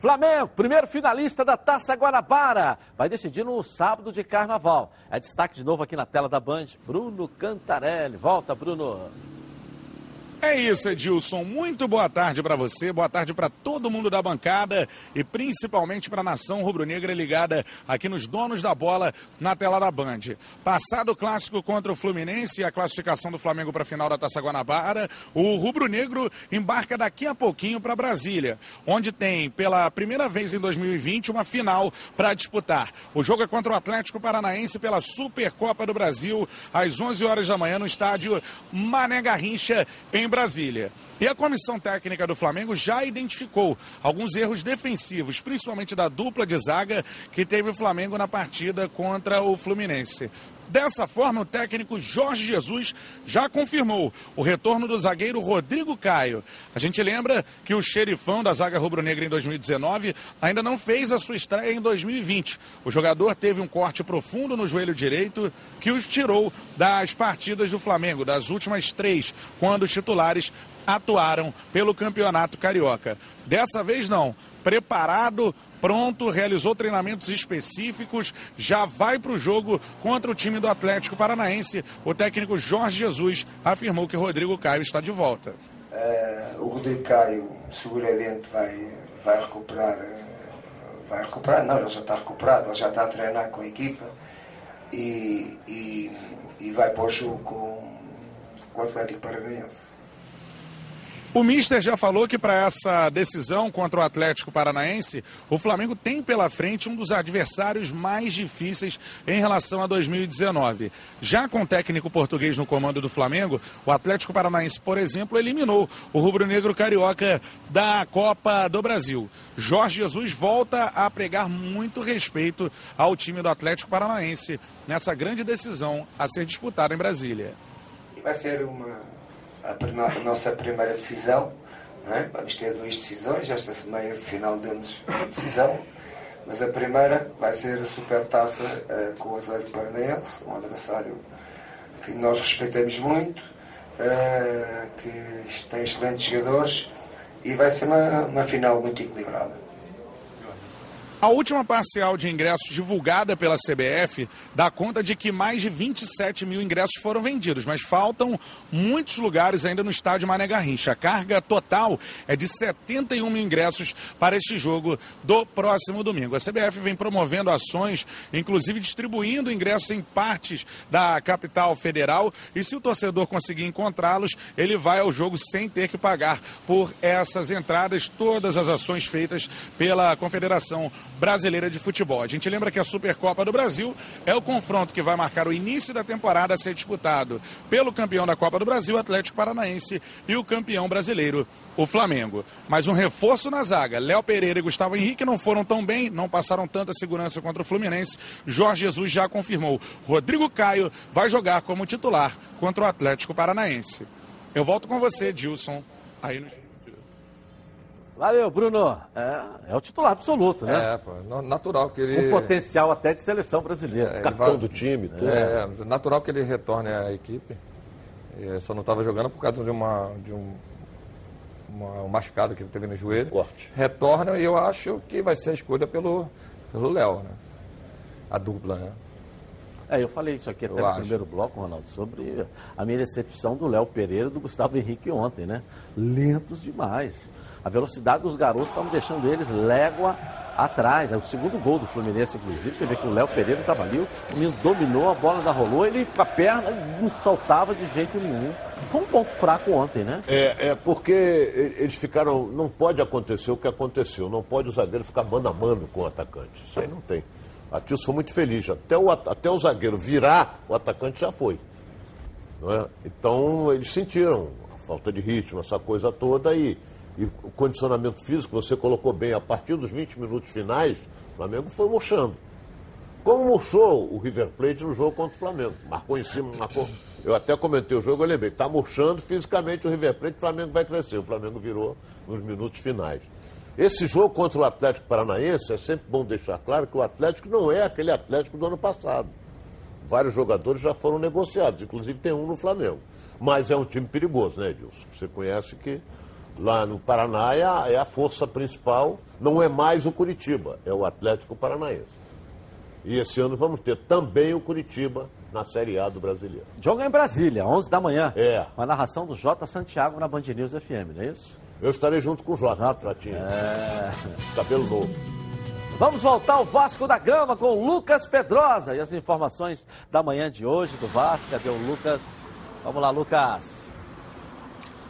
A: Flamengo, primeiro finalista da Taça Guanabara, vai decidir no sábado de carnaval. É destaque de novo aqui na tela da Band, Bruno Cantarelli. Volta, Bruno.
Q: É isso, Edilson. Muito boa tarde para você, boa tarde para todo mundo da bancada e principalmente para a nação rubro-negra ligada aqui nos donos da bola na tela da Band. Passado o clássico contra o Fluminense e a classificação do Flamengo para a final da Taça Guanabara, o rubro-negro embarca daqui a pouquinho para Brasília, onde tem pela primeira vez em 2020 uma final para disputar. O jogo é contra o Atlético Paranaense pela Supercopa do Brasil às 11 horas da manhã no estádio Mané Garrincha em Brasília. E a comissão técnica do Flamengo já identificou alguns erros defensivos, principalmente da dupla de zaga que teve o Flamengo na partida contra o Fluminense. Dessa forma, o técnico Jorge Jesus já confirmou o retorno do zagueiro Rodrigo Caio. A gente lembra que o xerifão da zaga rubro-negra em 2019 ainda não fez a sua estreia em 2020. O jogador teve um corte profundo no joelho direito que os tirou das partidas do Flamengo, das últimas três, quando os titulares atuaram pelo Campeonato Carioca. Dessa vez não. Preparado pronto, realizou treinamentos específicos, já vai para o jogo contra o time do Atlético Paranaense. O técnico Jorge Jesus afirmou que Rodrigo Caio está de volta.
G: Uh, o Rodrigo Caio seguramente vai, vai recuperar, vai recuperar, não, ele já está recuperado, ele já está a treinar com a equipa e, e, e vai para o jogo com, com o Atlético Paranaense.
Q: O Mister já falou que para essa decisão contra o Atlético Paranaense, o Flamengo tem pela frente um dos adversários mais difíceis em relação a 2019. Já com o técnico português no comando do Flamengo, o Atlético Paranaense, por exemplo, eliminou o rubro-negro carioca da Copa do Brasil. Jorge Jesus volta a pregar muito respeito ao time do Atlético Paranaense nessa grande decisão a ser disputada em Brasília.
G: Vai ser uma a, nossa primeira decisão. É? Vamos ter duas decisões, esta meia final deu-nos a decisão, mas a primeira vai ser a supertaça uh, com o Atlético Paranaense, um adversário que nós respeitamos muito, uh, que tem excelentes jogadores e vai ser uma, uma final muito equilibrada.
Q: A última parcial de ingressos divulgada pela CBF dá conta de que mais de 27 mil ingressos foram vendidos, mas faltam muitos lugares ainda no estádio Mané Garrincha. A carga total é de 71 mil ingressos para este jogo do próximo domingo. A CBF vem promovendo ações, inclusive distribuindo ingressos em partes da capital federal. E se o torcedor conseguir encontrá-los, ele vai ao jogo sem ter que pagar por essas entradas. Todas as ações feitas pela Confederação Brasileira de Futebol. A gente lembra que a Supercopa do Brasil é o confronto que vai marcar o início da temporada a ser disputado pelo campeão da Copa do Brasil, Atlético Paranaense, e o campeão brasileiro, o Flamengo. Mas um reforço na zaga. Léo Pereira e Gustavo Henrique não foram tão bem, não passaram tanta segurança contra o Fluminense. Jorge Jesus já confirmou. Rodrigo Caio vai jogar como titular contra o Atlético Paranaense. Eu volto com você, Dilson, aí no
A: Valeu, Bruno. É, é o titular absoluto, né?
E: É, pô, natural que ele.
A: Com potencial até de seleção brasileira.
F: É, Capitão vai... do time, tudo.
E: É, natural que ele retorne à equipe. Eu só não estava jogando por causa de uma. De um, uma, um machucado que ele teve no joelho.
F: Corte.
E: Retorna e eu acho que vai ser a escolha pelo Léo, né? A dupla, né?
A: É, eu falei isso aqui até eu no acho. primeiro bloco, Ronaldo, sobre a minha decepção do Léo Pereira e do Gustavo Henrique ontem, né? Lentos demais. A velocidade dos garotos estavam deixando eles légua atrás. É o segundo gol do Fluminense, inclusive. Você vê que o Léo Pereira estava ali, o menino dominou, a bola ainda rolou, ele com a perna não saltava de jeito nenhum. Foi um ponto fraco ontem, né?
F: É, é porque eles ficaram. Não pode acontecer o que aconteceu. Não pode o zagueiro ficar mano a mano com o atacante. Isso aí não tem. A Tilson foi muito feliz. Até o, até o zagueiro virar, o atacante já foi. É? Então eles sentiram a falta de ritmo, essa coisa toda e e o condicionamento físico, você colocou bem, a partir dos 20 minutos finais, o Flamengo foi murchando. Como murchou o River Plate no jogo contra o Flamengo. Marcou em cima, marcou. Eu até comentei o jogo, eu lembrei. Está murchando fisicamente o River Plate, o Flamengo vai crescer. O Flamengo virou nos minutos finais. Esse jogo contra o Atlético Paranaense, é sempre bom deixar claro que o Atlético não é aquele Atlético do ano passado. Vários jogadores já foram negociados, inclusive tem um no Flamengo. Mas é um time perigoso, né, Edilson? Você conhece que lá no Paraná é a, é a, força principal, não é mais o Curitiba, é o Atlético Paranaense. E esse ano vamos ter também o Curitiba na Série A do Brasileiro.
A: Joga em Brasília, 11 da manhã.
F: É.
A: Com a narração do Jota Santiago na Band News FM, não é isso?
F: Eu estarei junto com o Jota, Jota. Jotinha. É... Cabelo novo.
A: Vamos voltar ao Vasco da Gama com o Lucas Pedrosa e as informações da manhã de hoje do Vasco. Cadê o Lucas? Vamos lá, Lucas.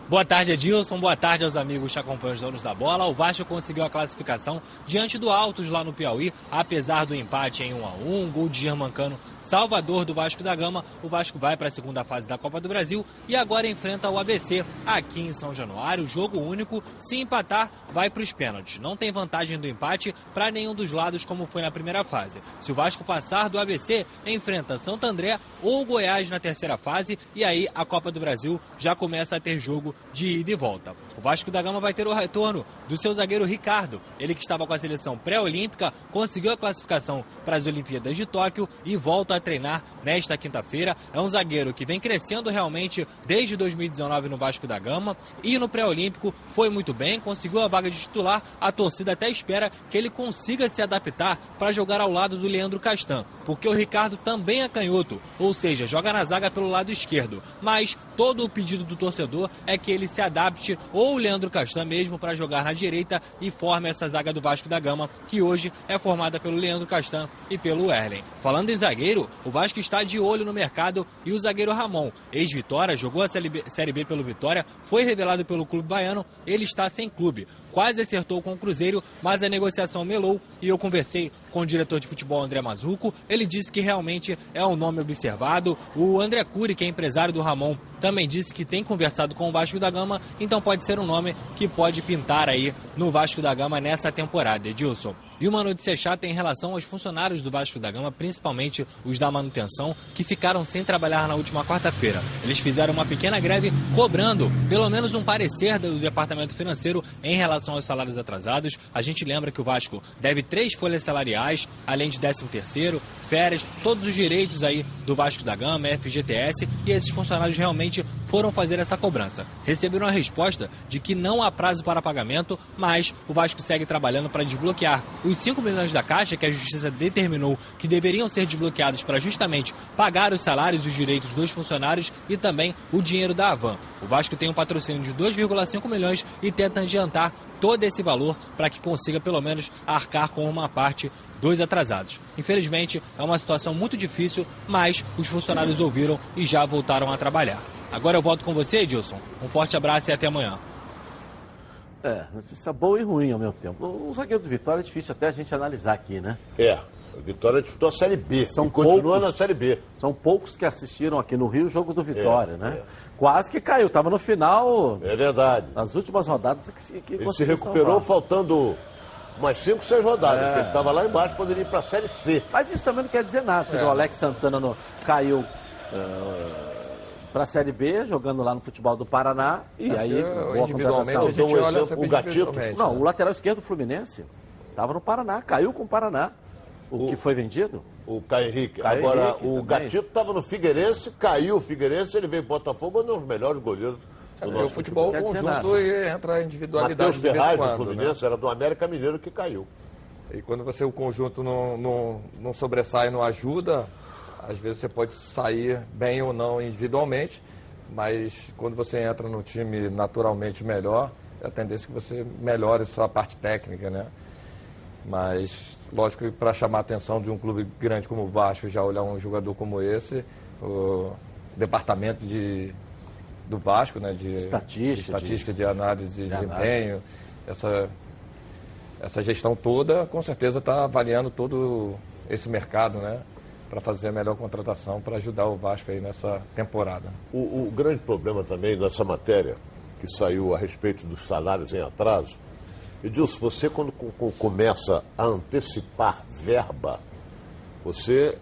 R: Boa tarde, Edilson. Boa tarde aos amigos que acompanham os donos da bola. O Vasco conseguiu a classificação diante do Altos lá no Piauí, apesar do empate em 1 a 1 gol de Germancano, salvador do Vasco da Gama. O Vasco vai para a segunda fase da Copa do Brasil e agora enfrenta o ABC aqui em São Januário. Jogo único. Se empatar, vai para os pênaltis. Não tem vantagem do empate para nenhum dos lados, como foi na primeira fase. Se o Vasco passar do ABC, enfrenta Santo André ou Goiás na terceira fase e aí a Copa do Brasil já começa a ter jogo de ida e volta. O Vasco da Gama vai ter o retorno do seu zagueiro Ricardo. Ele que estava com a seleção pré-olímpica, conseguiu a classificação para as Olimpíadas de Tóquio e volta a treinar nesta quinta-feira. É um zagueiro que vem crescendo realmente desde 2019 no Vasco da Gama e no pré-olímpico foi muito bem, conseguiu a vaga de titular. A torcida até espera que ele consiga se adaptar para jogar ao lado do Leandro Castan, porque o Ricardo também é canhoto, ou seja, joga na zaga pelo lado esquerdo. Mas todo o pedido do torcedor é que ele se adapte ou o Leandro Castan mesmo para jogar na direita e forme essa zaga do Vasco da Gama, que hoje é formada pelo Leandro Castan e pelo Erlen. Falando em zagueiro, o Vasco está de olho no mercado e o zagueiro Ramon, ex-Vitória, jogou a Série B pelo Vitória, foi revelado pelo clube baiano, ele está sem clube quase acertou com o Cruzeiro, mas a negociação melou e eu conversei com o diretor de futebol André Mazuco. Ele disse que realmente é um nome observado. O André Cury, que é empresário do Ramon, também disse que tem conversado com o Vasco da Gama, então pode ser um nome que pode pintar aí no Vasco da Gama nessa temporada, Edilson. E uma notícia chata em relação aos funcionários do Vasco da Gama, principalmente os da manutenção, que ficaram sem trabalhar na última quarta-feira. Eles fizeram uma pequena greve cobrando pelo menos um parecer do departamento financeiro em relação aos salários atrasados. A gente lembra que o Vasco deve três folhas salariais, além de 13 terceiro, férias, todos os direitos aí do Vasco da Gama, FGTS, e esses funcionários realmente foram fazer essa cobrança. Receberam a resposta de que não há prazo para pagamento, mas o Vasco segue trabalhando para desbloquear os 5 milhões da Caixa que a Justiça determinou que deveriam ser desbloqueados para justamente pagar os salários e os direitos dos funcionários e também o dinheiro da Avan. O Vasco tem um patrocínio de 2,5 milhões e tenta adiantar todo esse valor para que consiga pelo menos arcar com uma parte dos atrasados. Infelizmente, é uma situação muito difícil, mas os funcionários ouviram e já voltaram a trabalhar. Agora eu volto com você, Edilson. Um forte abraço e até amanhã.
A: É, notícia boa e ruim ao mesmo tempo. O zagueiro do Vitória é difícil até a gente analisar aqui, né?
F: É, Vitória disputou a Série B São e continua poucos, na Série B.
A: São poucos que assistiram aqui no Rio o jogo do Vitória, é, né? É. Quase que caiu, estava no final.
F: É verdade.
A: Nas últimas rodadas
F: que, que Ele se recuperou salvar. faltando umas 5, 6 rodadas, é. porque ele estava lá embaixo, poderia ir para a Série C.
A: Mas isso também não quer dizer nada. Você é. viu, o Alex Santana no, caiu. Uh, para a Série B, jogando lá no futebol do Paraná. E é, aí,
E: boa individualmente, a gente olha o gatito.
A: Não, o lateral esquerdo do Fluminense estava no Paraná, caiu com o Paraná. O, o que foi vendido?
F: O Caio Henrique. Caio Agora, Henrique o também. Gatito estava no Figueirense, caiu o Figueirense, ele veio para Botafogo, um dos melhores goleiros do é, nosso
E: o futebol, futebol conjunto entra a individualidade.
F: Matheus Ferraz, do Fluminense, né? era do América Mineiro que caiu.
E: E quando você, o conjunto não, não, não sobressai, não ajuda, às vezes você pode sair bem ou não individualmente, mas quando você entra no time naturalmente melhor, é a tendência que você melhore sua parte técnica, né? Mas, lógico que para chamar a atenção de um clube grande como o Vasco, já olhar um jogador como esse, o departamento de, do Vasco, né, de
A: estatística, de,
E: estatística, de, de análise de, de desempenho, essa, essa gestão toda, com certeza está avaliando todo esse mercado, né? para fazer a melhor contratação para ajudar o Vasco aí nessa temporada.
F: O, o, grande problema também nessa matéria que saiu a respeito dos salários em atraso, Edilson, você quando começa a antecipar verba, você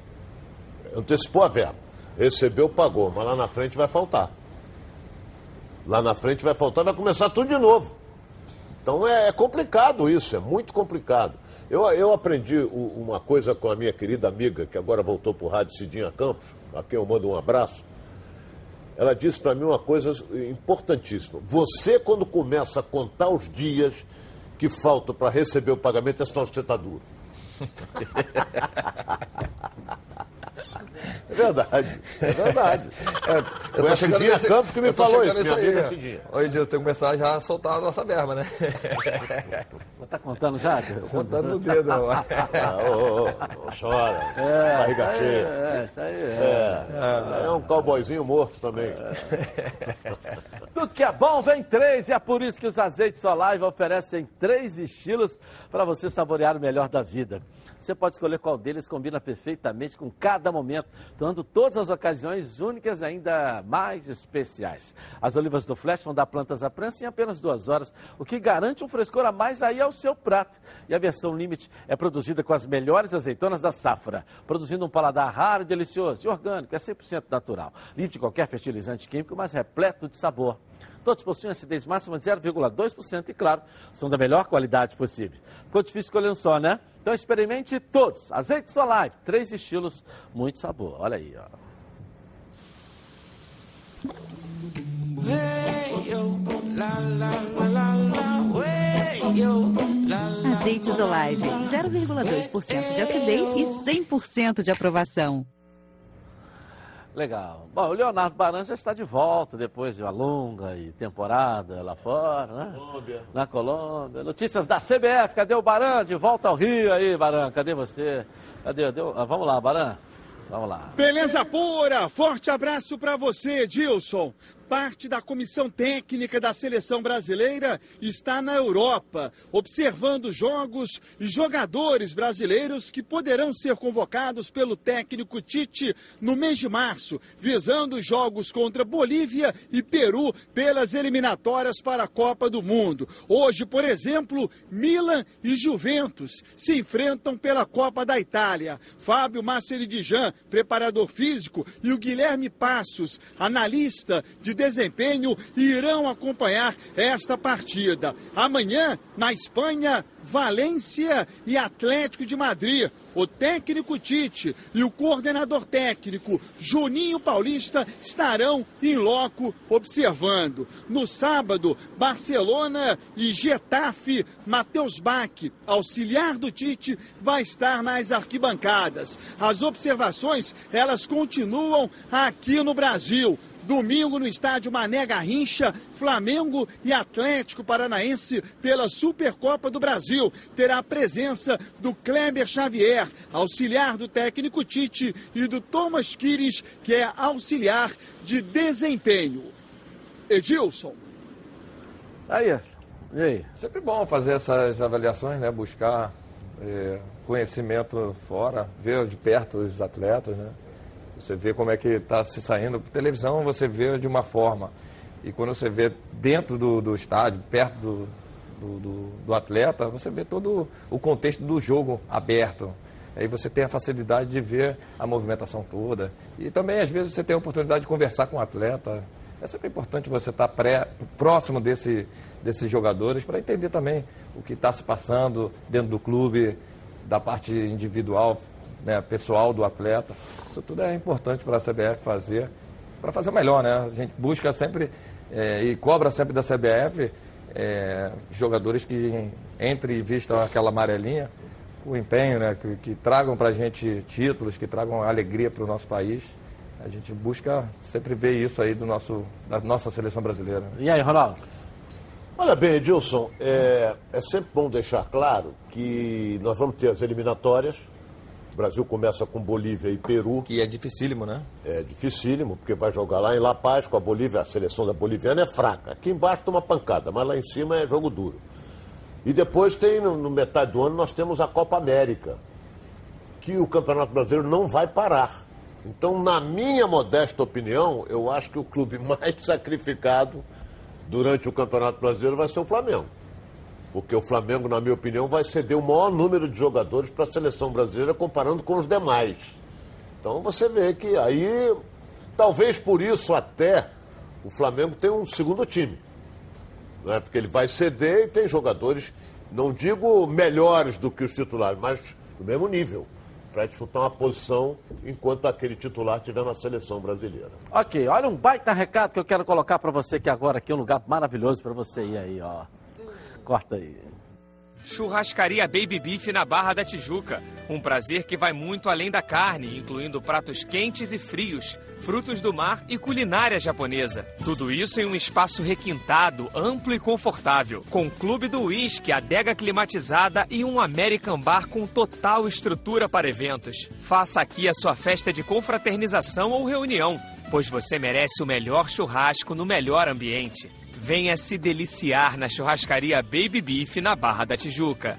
F: antecipou a verba, recebeu, pagou, mas lá na frente vai faltar. Lá na frente vai faltar, vai começar tudo de novo. Então é, é complicado isso, é muito complicado. Eu, eu aprendi uma coisa com a minha querida amiga, que agora voltou para o Rádio Cidinha Campos, a quem eu mando um abraço. Ela disse para mim uma coisa importantíssima. Você, quando começa a contar os dias que faltam para receber o pagamento, é você está duro. É verdade, é verdade. É, Foi a Cidinha nesse, Campos que me falou isso, minha amiga Cidinha.
E: Hoje eu tenho que começar já a soltar a nossa verba, né?
A: Tá contando já?
E: Tô contando no dedo.
F: ah, ô, ô, ô, chora.
A: É,
F: Barriga cheia.
A: é, isso aí é.
F: É, é um cowboyzinho morto também.
A: Tudo que é bom vem três e é por isso que os azeites Olive oferecem três estilos para você saborear o melhor da vida. Você pode escolher qual deles combina perfeitamente com cada momento, tornando todas as ocasiões únicas ainda mais especiais. As olivas do Flash vão dar plantas à prensa em apenas duas horas, o que garante um frescor a mais aí ao seu prato. E a versão Limite é produzida com as melhores azeitonas da safra, produzindo um paladar raro e delicioso e orgânico, é 100% natural, livre de qualquer fertilizante químico, mas repleto de sabor. Todos possuem acidez máxima de 0,2% e, claro, são da melhor qualidade possível. Ficou difícil escolher um só, né? Então experimente todos. Azeite Solive, três estilos, muito sabor. Olha aí, ó.
S: Azeites Olive, 0,2% de acidez e 100% de aprovação.
A: Legal. Bom, o Leonardo Baran já está de volta depois de uma longa e temporada lá fora, né?
F: Colômbia.
A: Na Colômbia. Notícias da CBF, cadê o Baran? De volta ao Rio aí, Baran, cadê você? Cadê? Deu... Ah, vamos lá, Baran. Vamos lá.
T: Beleza pura! Forte abraço para você, Dilson. Parte da comissão técnica da seleção brasileira está na Europa, observando jogos e jogadores brasileiros que poderão ser convocados pelo técnico Tite no mês de março, visando os jogos contra Bolívia e Peru pelas eliminatórias para a Copa do Mundo. Hoje, por exemplo, Milan e Juventus se enfrentam pela Copa da Itália. Fábio Masseridijan, preparador físico, e o Guilherme Passos, analista de desempenho irão acompanhar esta partida. Amanhã, na Espanha, Valência e Atlético de Madrid. O técnico Tite e o coordenador técnico Juninho Paulista estarão em loco observando. No sábado, Barcelona e Getafe, Matheus Bach, auxiliar do Tite, vai estar nas arquibancadas. As observações, elas continuam aqui no Brasil. Domingo no estádio Mané Garrincha, Flamengo e Atlético Paranaense pela Supercopa do Brasil. Terá a presença do Kleber Xavier, auxiliar do técnico Tite, e do Thomas Quires, que é auxiliar de desempenho. Edilson.
A: Aí, e aí?
E: Sempre bom fazer essas avaliações, né? Buscar é, conhecimento fora, ver de perto os atletas, né? Você vê como é que está se saindo. Televisão você vê de uma forma. E quando você vê dentro do, do estádio, perto do, do, do, atleta, você vê todo o contexto do jogo aberto. Aí você tem a facilidade de ver a movimentação toda. E também, às vezes, você tem a oportunidade de conversar com o atleta. É sempre importante você estar pré, próximo desse, desses jogadores para entender também o que está se passando dentro do clube, da parte individual, né, pessoal do atleta. Isso tudo é importante para a CBF fazer, para fazer o melhor, né? A gente busca sempre é, e cobra sempre da CBF é, jogadores que entrem e vistam aquela amarelinha, o empenho, né? Que, que tragam para a gente títulos, que tragam alegria para o nosso país. A gente busca sempre ver isso aí do nosso, da nossa seleção brasileira.
A: E aí, Ronaldo?
F: Olha bem, Edilson, é, é sempre bom deixar claro que nós vamos ter as eliminatórias, o Brasil começa com Bolívia e Peru.
E: Que é dificílimo, né?
F: É dificílimo, porque vai jogar lá em La Paz com a Bolívia. A seleção da boliviana é fraca. Aqui embaixo toma pancada, mas lá em cima é jogo duro. E depois tem, no, no metade do ano, nós temos a Copa América, que o Campeonato Brasileiro não vai parar. Então, na minha modesta opinião, eu acho que o clube mais sacrificado durante o Campeonato Brasileiro vai ser o Flamengo porque o Flamengo, na minha opinião, vai ceder o maior número de jogadores para a seleção brasileira comparando com os demais. Então você vê que aí, talvez por isso até o Flamengo tem um segundo time. Não é? Porque ele vai ceder e tem jogadores, não digo melhores do que os titulares, mas do mesmo nível. Para disputar uma posição enquanto aquele titular estiver na seleção brasileira.
A: Ok, olha um baita recado que eu quero colocar para você que agora aqui é um lugar maravilhoso para você ir aí, ó. Corta aí.
B: Churrascaria Baby Beef na Barra da Tijuca. Um prazer que vai muito além da carne, incluindo pratos quentes e frios, frutos do mar e culinária japonesa. Tudo isso em um espaço requintado, amplo e confortável, com clube do uísque, adega climatizada e um American Bar com total estrutura para eventos. Faça aqui a sua festa de confraternização ou reunião, pois você merece o melhor churrasco no melhor ambiente. Venha se deliciar na churrascaria Baby Beef na Barra da Tijuca.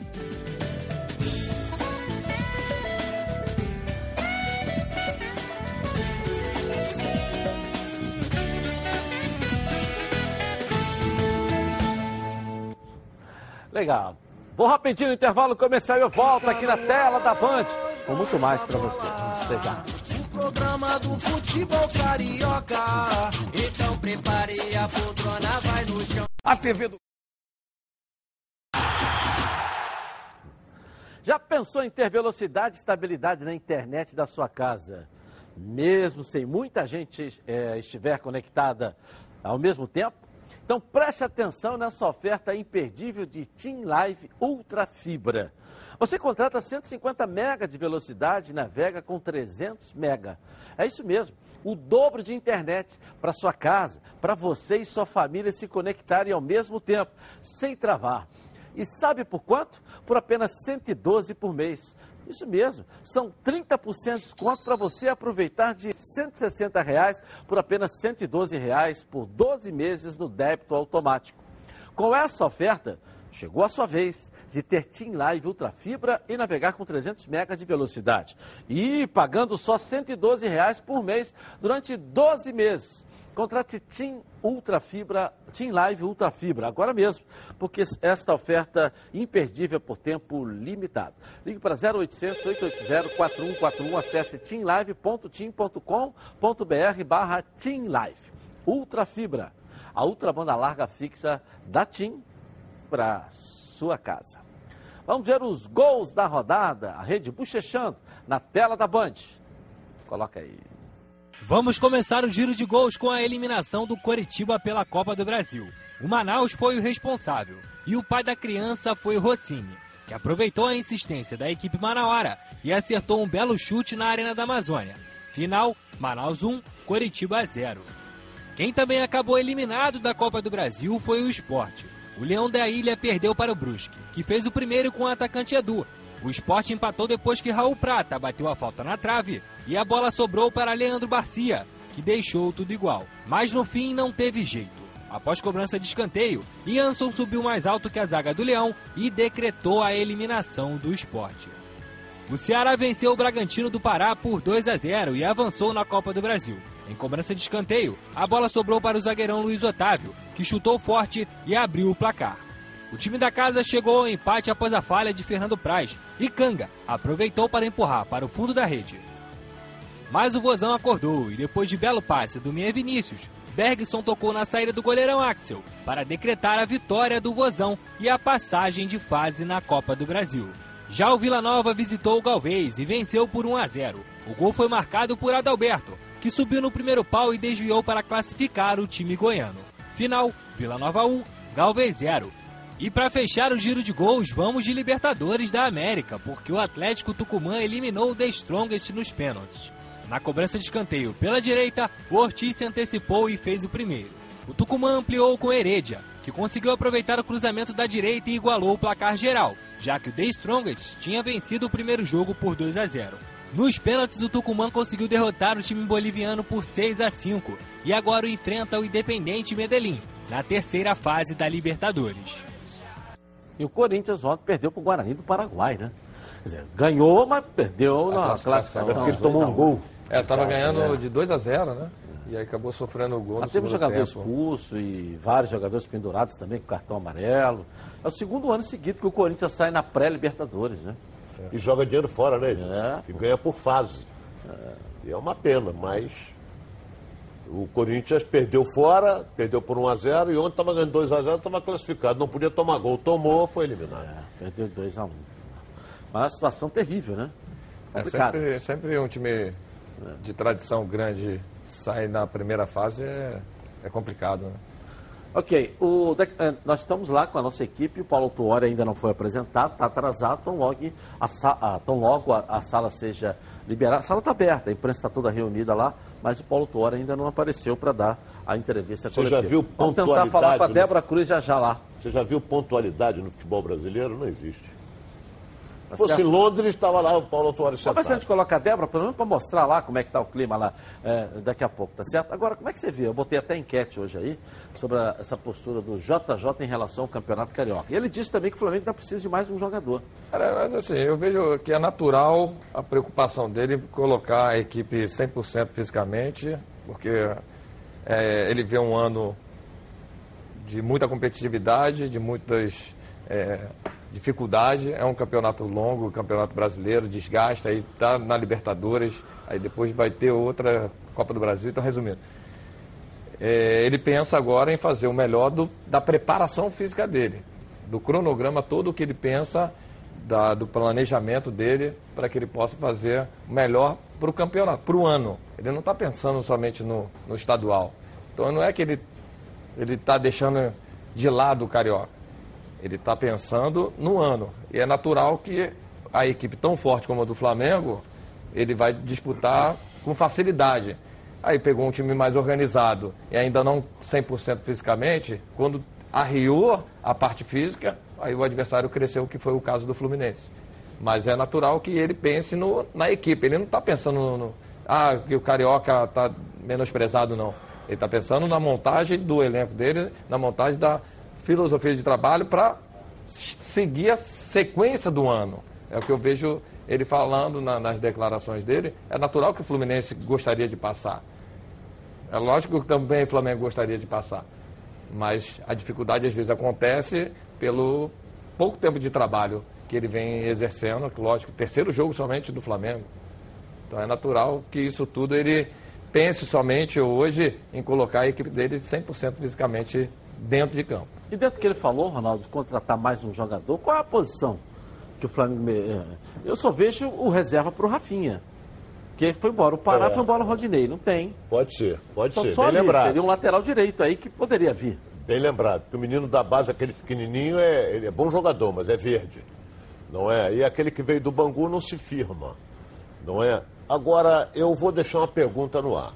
A: Legal. Vou rapidinho no intervalo comercial e eu volto aqui na tela da Band com muito mais para você. Já.
C: Programa do futebol carioca. Então prepare a poltrona, vai no chão.
A: A TV do. Já pensou em ter velocidade e estabilidade na internet da sua casa? Mesmo sem muita gente é, estiver conectada ao mesmo tempo? Então preste atenção nessa oferta imperdível de Team Live Ultra Fibra. Você contrata 150 mega de velocidade e navega com 300 mega. É isso mesmo, o dobro de internet para sua casa, para você e sua família se conectarem ao mesmo tempo, sem travar. E sabe por quanto? Por apenas 112 por mês. Isso mesmo, são 30% de desconto para você aproveitar de 160 reais por apenas 112 reais por 12 meses no débito automático. Com essa oferta, chegou a sua vez de ter Team Live Ultra Fibra e navegar com 300 MB de velocidade. E pagando só 112 reais por mês durante 12 meses. Contrate Team Ultra Fibra, Team Live Ultra Fibra, agora mesmo, porque esta oferta imperdível por tempo limitado. Ligue para 0800 880 4141, acesse teamlive.team.com.br barra Team Live. Ultra Fibra, a ultra banda larga fixa da Team para sua casa. Vamos ver os gols da rodada, a rede bochechando na tela da Band. Coloca aí.
R: Vamos começar o giro de gols com a eliminação do Coritiba pela Copa do Brasil. O Manaus foi o responsável e o pai da criança foi Rossini, que aproveitou a insistência da equipe manauara e acertou um belo chute na Arena da Amazônia. Final, Manaus 1, Coritiba 0. Quem também acabou eliminado da Copa do Brasil foi o Esporte. O Leão da Ilha perdeu para o Brusque, que fez o primeiro com o atacante Edu. O Esporte empatou depois que Raul Prata bateu a falta na trave e a bola sobrou para Leandro Barcia, que deixou tudo igual. Mas no fim não teve jeito. Após cobrança de escanteio, Jansson subiu mais alto que a zaga do Leão e decretou a eliminação do esporte. O Ceará venceu o Bragantino do Pará por 2 a 0 e avançou na Copa do Brasil. Em cobrança de escanteio, a bola sobrou para o zagueirão Luiz Otávio, que chutou forte e abriu o placar. O time da casa chegou ao empate após a falha de Fernando Praz e Canga aproveitou para empurrar para o fundo da rede. Mas o Vozão acordou e depois de belo passe do Mier Vinícius, Bergson tocou na saída do goleirão Axel para decretar a vitória do Vozão e a passagem de fase na Copa do Brasil. Já o Vila Nova visitou o Galvez e venceu por 1 a 0. O gol foi marcado por Adalberto, que subiu no primeiro pau e desviou para classificar o time goiano. Final: Vila Nova 1, Galvez 0. E para fechar o giro de gols, vamos de Libertadores da América, porque o Atlético Tucumã eliminou o The Strongest nos pênaltis. Na cobrança de escanteio pela direita, o Ortiz se antecipou e fez o primeiro. O Tucumã ampliou com Heredia, que conseguiu aproveitar o cruzamento da direita e igualou o placar geral, já que o The Strongest tinha vencido o primeiro jogo por 2 a 0. Nos pênaltis, o Tucumã conseguiu derrotar o time boliviano por 6 a 5 e agora enfrenta o Independente Medellín, na terceira fase da Libertadores.
A: E o Corinthians ontem perdeu para o Guarani do Paraguai, né? Quer dizer, ganhou, mas perdeu na classificação.
E: É porque ele tomou um gol. É, estava ganhando de 2 a 0 né? E aí acabou sofrendo o gol
A: Mas teve um jogador
E: tempo.
A: expulso e vários jogadores pendurados também com cartão amarelo. É o segundo ano seguido que o Corinthians sai na pré-Libertadores, né?
F: E joga dinheiro fora, né, Edilson?
A: É.
F: E ganha por fase. E é uma pena, mas o Corinthians perdeu fora, perdeu por 1x0 e ontem estava ganhando 2x0, estava classificado. Não podia tomar gol. Tomou, foi eliminado.
A: Perdeu 2 a 1 um. Mas uma situação terrível, né?
E: É
A: Complicado.
E: sempre, sempre um time de tradição grande sai na primeira fase é, é complicado, né?
A: Ok, o, eh, nós estamos lá com a nossa equipe, o Paulo Tuori ainda não foi apresentado, está atrasado, tão logo, a, ah, tão logo a, a sala seja liberada. A sala está aberta, a imprensa está toda reunida lá, mas o Paulo Tuori ainda não apareceu para dar a entrevista
F: Você
A: coletiva.
F: já viu
A: Vamos
F: pontualidade?
A: tentar falar com a
F: no-
A: Débora Cruz já já lá.
F: Você já viu pontualidade no futebol brasileiro? Não existe.
A: Tá
F: Se fosse
A: certo?
F: Londres, estava lá o Paulo Tuori
A: Vamos ver se a
F: sentado.
A: gente coloca a Débora, pelo menos para mostrar lá como é que está o clima lá é, daqui a pouco, tá certo? Agora, como é que você vê? Eu botei até enquete hoje aí sobre a- essa postura do JJ em relação ao Campeonato Carioca. E ele disse também que o Flamengo ainda precisa de mais um jogador.
E: Cara, mas assim, eu vejo que é natural a preocupação dele em colocar a equipe 100% fisicamente, porque é, ele vê um ano de muita competitividade, de muitas é, dificuldades. É um campeonato longo, campeonato brasileiro, desgasta, aí tá na Libertadores, aí depois vai ter outra Copa do Brasil, então resumindo. É, ele pensa agora em fazer o melhor do- da preparação física dele, do cronograma todo o que ele pensa, da- do planejamento dele, para que ele possa fazer o melhor para o campeonato, para o ano. Ele não está pensando somente no, no estadual. Então não é que ele está deixando de lado o carioca. Ele está pensando no ano. E é natural que a equipe tão forte como a do Flamengo, ele vai disputar com facilidade. Aí pegou um time mais organizado e ainda não 100% fisicamente, quando arriou a parte física, aí o adversário cresceu, que foi o caso do Fluminense. Mas é natural que ele pense no- na equipe. Ele não está pensando no, no- ah, que o Carioca está menosprezado, não. Ele está pensando na montagem do elenco dele, na montagem da filosofia de trabalho para seguir a sequência do ano. É o que eu vejo ele falando na- nas declarações dele. É natural que o Fluminense gostaria de passar. É lógico que também o Flamengo gostaria de passar. Mas a dificuldade às vezes acontece pelo pouco tempo de trabalho que ele vem exercendo. Lógico, terceiro jogo somente do Flamengo. Então é natural que isso tudo ele pense somente hoje em colocar a equipe dele 100% fisicamente dentro de campo.
A: E dentro do que ele falou, Ronaldo, de contratar mais um jogador, qual é a posição que o Flamengo. me- é, Eu só vejo o reserva para o Rafinha. Que foi embora. O Pará
F: É.
A: foi embora o Rodinei. Não tem.
F: Pode ser, pode
A: Então,
F: ser.
A: só
F: Bem
A: ali,
F: lembrado.
A: Seria um lateral direito aí que poderia vir.
F: Bem lembrado. Porque o menino da base, aquele pequenininho, é, ele é bom jogador, mas é verde. Não é? E aquele que veio do Bangu não se firma. Não é? Agora, eu vou deixar uma pergunta no ar.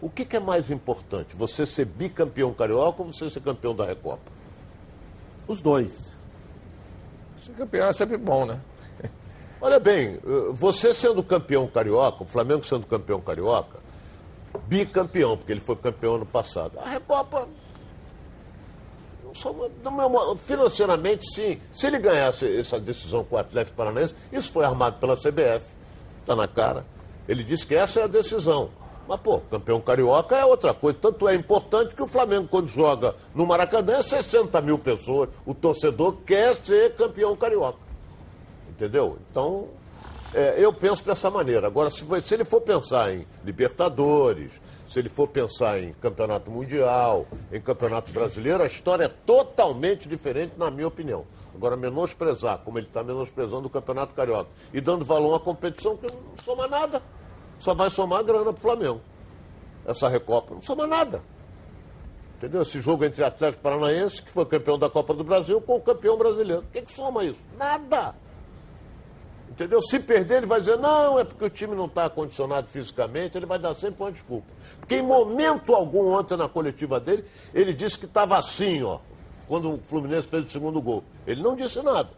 F: O que, que é mais importante? Você ser bicampeão carioca ou você ser campeão da Recopa?
A: Os dois.
E: Ser campeão é sempre bom, né?
F: Olha bem, eh, você sendo campeão carioca, o Flamengo sendo campeão carioca, bicampeão, porque ele foi campeão ano passado. A Recopa. Financeiramente, sim. Se ele ganhasse essa decisão com o Atlético Paranaense, isso foi armado pela CBF. Está na cara. Ele disse que essa é a decisão. Mas, pô, campeão carioca é outra coisa. Tanto é importante que o Flamengo, quando joga no Maracanã, é 60 mil pessoas. O torcedor quer ser campeão carioca. Entendeu? Então, é, eu penso dessa maneira. Agora, se, se ele for pensar em Libertadores, se ele for pensar em Campeonato Mundial, em Campeonato Brasileiro, a história é totalmente diferente, na minha opinião. Agora, menosprezar, como ele está menosprezando o Campeonato Carioca, e dando valor a competição que não soma nada, só vai somar grana para o Flamengo. Essa Recopa não soma nada. Entendeu? Esse jogo entre Atlético Paranaense, que foi campeão da Copa do Brasil, com o campeão brasileiro. O que, que soma isso? Nada. Entendeu? Se perder, ele vai dizer, não, é porque o time não está condicionado fisicamente, ele vai dar sempre uma desculpa. Porque em momento algum, ontem na coletiva dele, ele disse que estava assim, ó, quando o Fluminense fez o segundo gol. Ele não disse nada.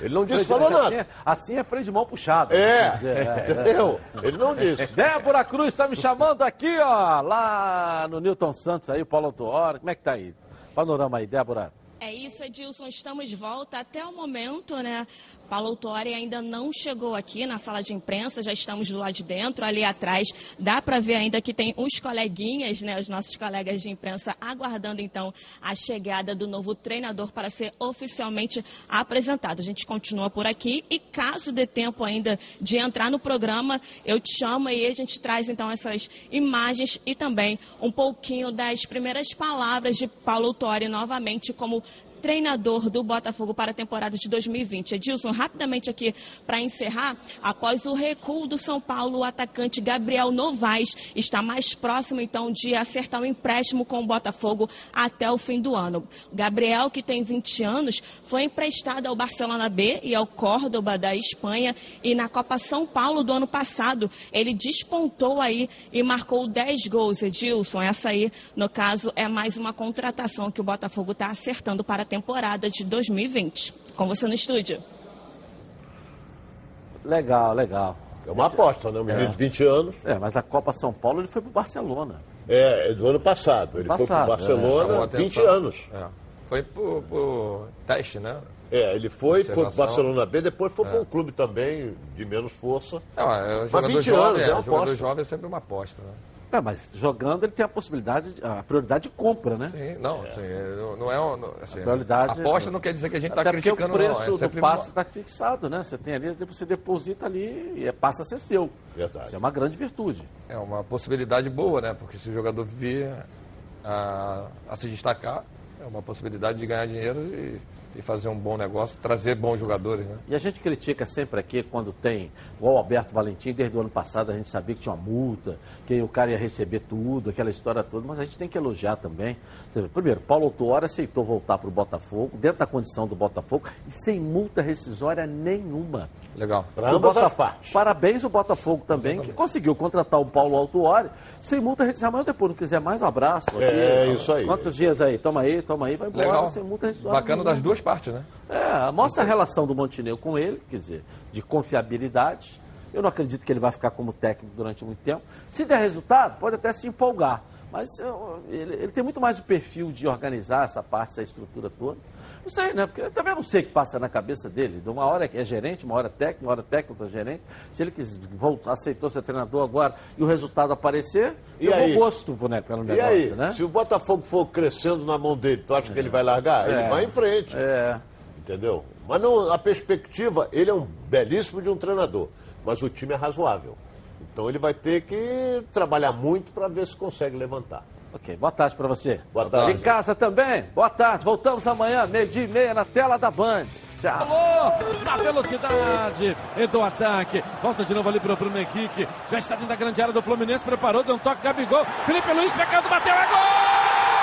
F: Ele não disse, falou
A: Assim
F: nada.
A: é- Assim é freio de mão puxado.
F: É,
A: dizer, é,
F: entendeu? Ele não disse.
A: Débora Cruz está me chamando aqui, ó, lá no Newton Santos aí, o Paulo Autuori. Como é que tá aí? Panorama aí, Débora.
H: É isso, Edilson. Estamos de volta. Até o momento, né? Paulo Autuori ainda não chegou aqui na sala de imprensa, já estamos do lado de dentro, ali atrás. Dá para ver ainda que tem uns coleguinhas, né? Os nossos colegas de imprensa aguardando então a chegada do novo treinador para ser oficialmente apresentado. A gente continua por aqui e caso dê tempo ainda de entrar no programa, eu te chamo e a gente traz então essas imagens e também um pouquinho das primeiras palavras de Paulo Autuori novamente como treinador do Botafogo para a temporada de 2020. Edilson, rapidamente aqui para encerrar, após o recuo do São Paulo, o atacante Gabriel Novaes está mais próximo então de acertar um empréstimo com o Botafogo até o fim do ano. Gabriel, que tem 20 anos, foi emprestado ao Barcelona B e ao Córdoba da Espanha e na Copa São Paulo do ano passado ele despontou aí e marcou 10 gols. Edilson, essa aí, no caso, é mais uma contratação que o Botafogo está acertando para a temporada de 2020. Com você no estúdio.
A: Legal, legal.
F: É uma aposta, né? Um menino
A: É.
F: de 20 anos.
A: É, mas na Copa São Paulo ele foi pro Barcelona.
F: É, é do ano passado. Ele foi
A: Passado,
F: pro Barcelona
E: a
F: 20
E: atenção.
F: anos.
E: É. Foi por, por teste, né?
F: É, ele foi, foi pro
E: Observação.
F: Barcelona B, depois foi
E: É.
F: para um clube também de menos força.
E: Não, é, o
F: Mas
E: jogador
F: 20
E: jovem,
F: anos,
E: é,
F: é uma
E: o jogador
F: aposta.
E: jovem é sempre uma aposta, né?
A: Mas jogando ele tem a possibilidade, de- a prioridade de compra, né?
E: Sim, não, é, não- não é não- assim,
A: A prioridade.
E: aposta não quer dizer que a gente está criticando,
A: o preço
E: não. É
A: do passe está fixado, né? Você tem ali, depois você deposita ali e é- passa a ser seu.
F: Verdade.
A: Isso é uma grande virtude.
E: É uma possibilidade boa, né? Porque se o jogador vir a, a se destacar, é uma possibilidade de ganhar dinheiro e, e fazer um bom negócio, trazer bons jogadores, né?
A: E a gente critica sempre aqui quando tem, igual o Alberto Valentim, desde o ano passado a gente sabia que tinha uma multa, que o cara ia receber tudo, aquela história toda, mas a gente tem que elogiar também. Primeiro, Paulo Autuori aceitou voltar para o Botafogo, dentro da condição do Botafogo, e sem multa rescisória nenhuma.
E: Legal.
F: Para ambas
A: Bota-
F: as partes.
A: Parabéns o Botafogo também, que conseguiu contratar o Paulo Autuori sem multa rescisória. Amanhã depois não quiser mais, um abraço. Aqui,
F: É, isso aí.
A: Quantos dias aí? Toma aí, toma aí, vai embora
E: Legal.
A: sem multa rescisória.
E: Bacana
A: nenhuma.
E: das duas partes, né?
A: É, mostra a relação do Montenegro com ele, quer dizer, de confiabilidade. Eu não acredito que ele vai ficar como técnico durante muito tempo. Se der resultado, pode até se empolgar. Mas eu- ele, ele tem muito mais o perfil de organizar essa parte, essa estrutura toda. Não sei, né? Porque eu também não sei o que passa na cabeça dele. De uma hora é gerente, uma hora é técnico, uma hora é técnico, outra é gerente. Se ele quis voltar, aceitou ser treinador agora e o resultado aparecer,
F: E
A: eu
F: aí?
A: vou gosto né, pelo
F: E
A: negócio,
F: aí,
A: né?
F: se o Botafogo for crescendo na mão dele, tu acha que ele vai largar? Ele
A: É.
F: vai em frente.
A: É.
F: Entendeu? Mas não, a perspectiva, ele é um belíssimo de um treinador, mas o time é razoável. Então ele vai ter que trabalhar muito para ver se consegue levantar.
A: Ok, boa tarde para você.
F: Boa tarde.
A: Em casa também, boa tarde. Voltamos amanhã, meio-dia e meia, na tela da Band. Tchau.
U: Alô, na velocidade e do ataque. Volta de novo ali pro Bruno Henrique. Já está dentro da grande área do Fluminense. Preparou, deu um toque, Gabigol. Felipe Luiz pecado, bateu, é gol! Gol!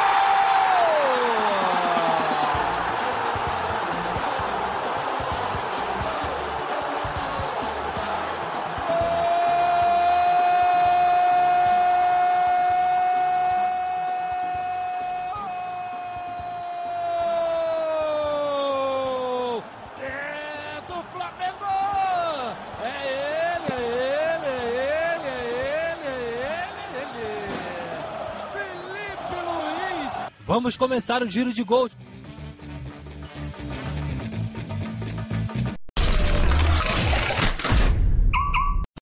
R: Vamos começar o giro de gols.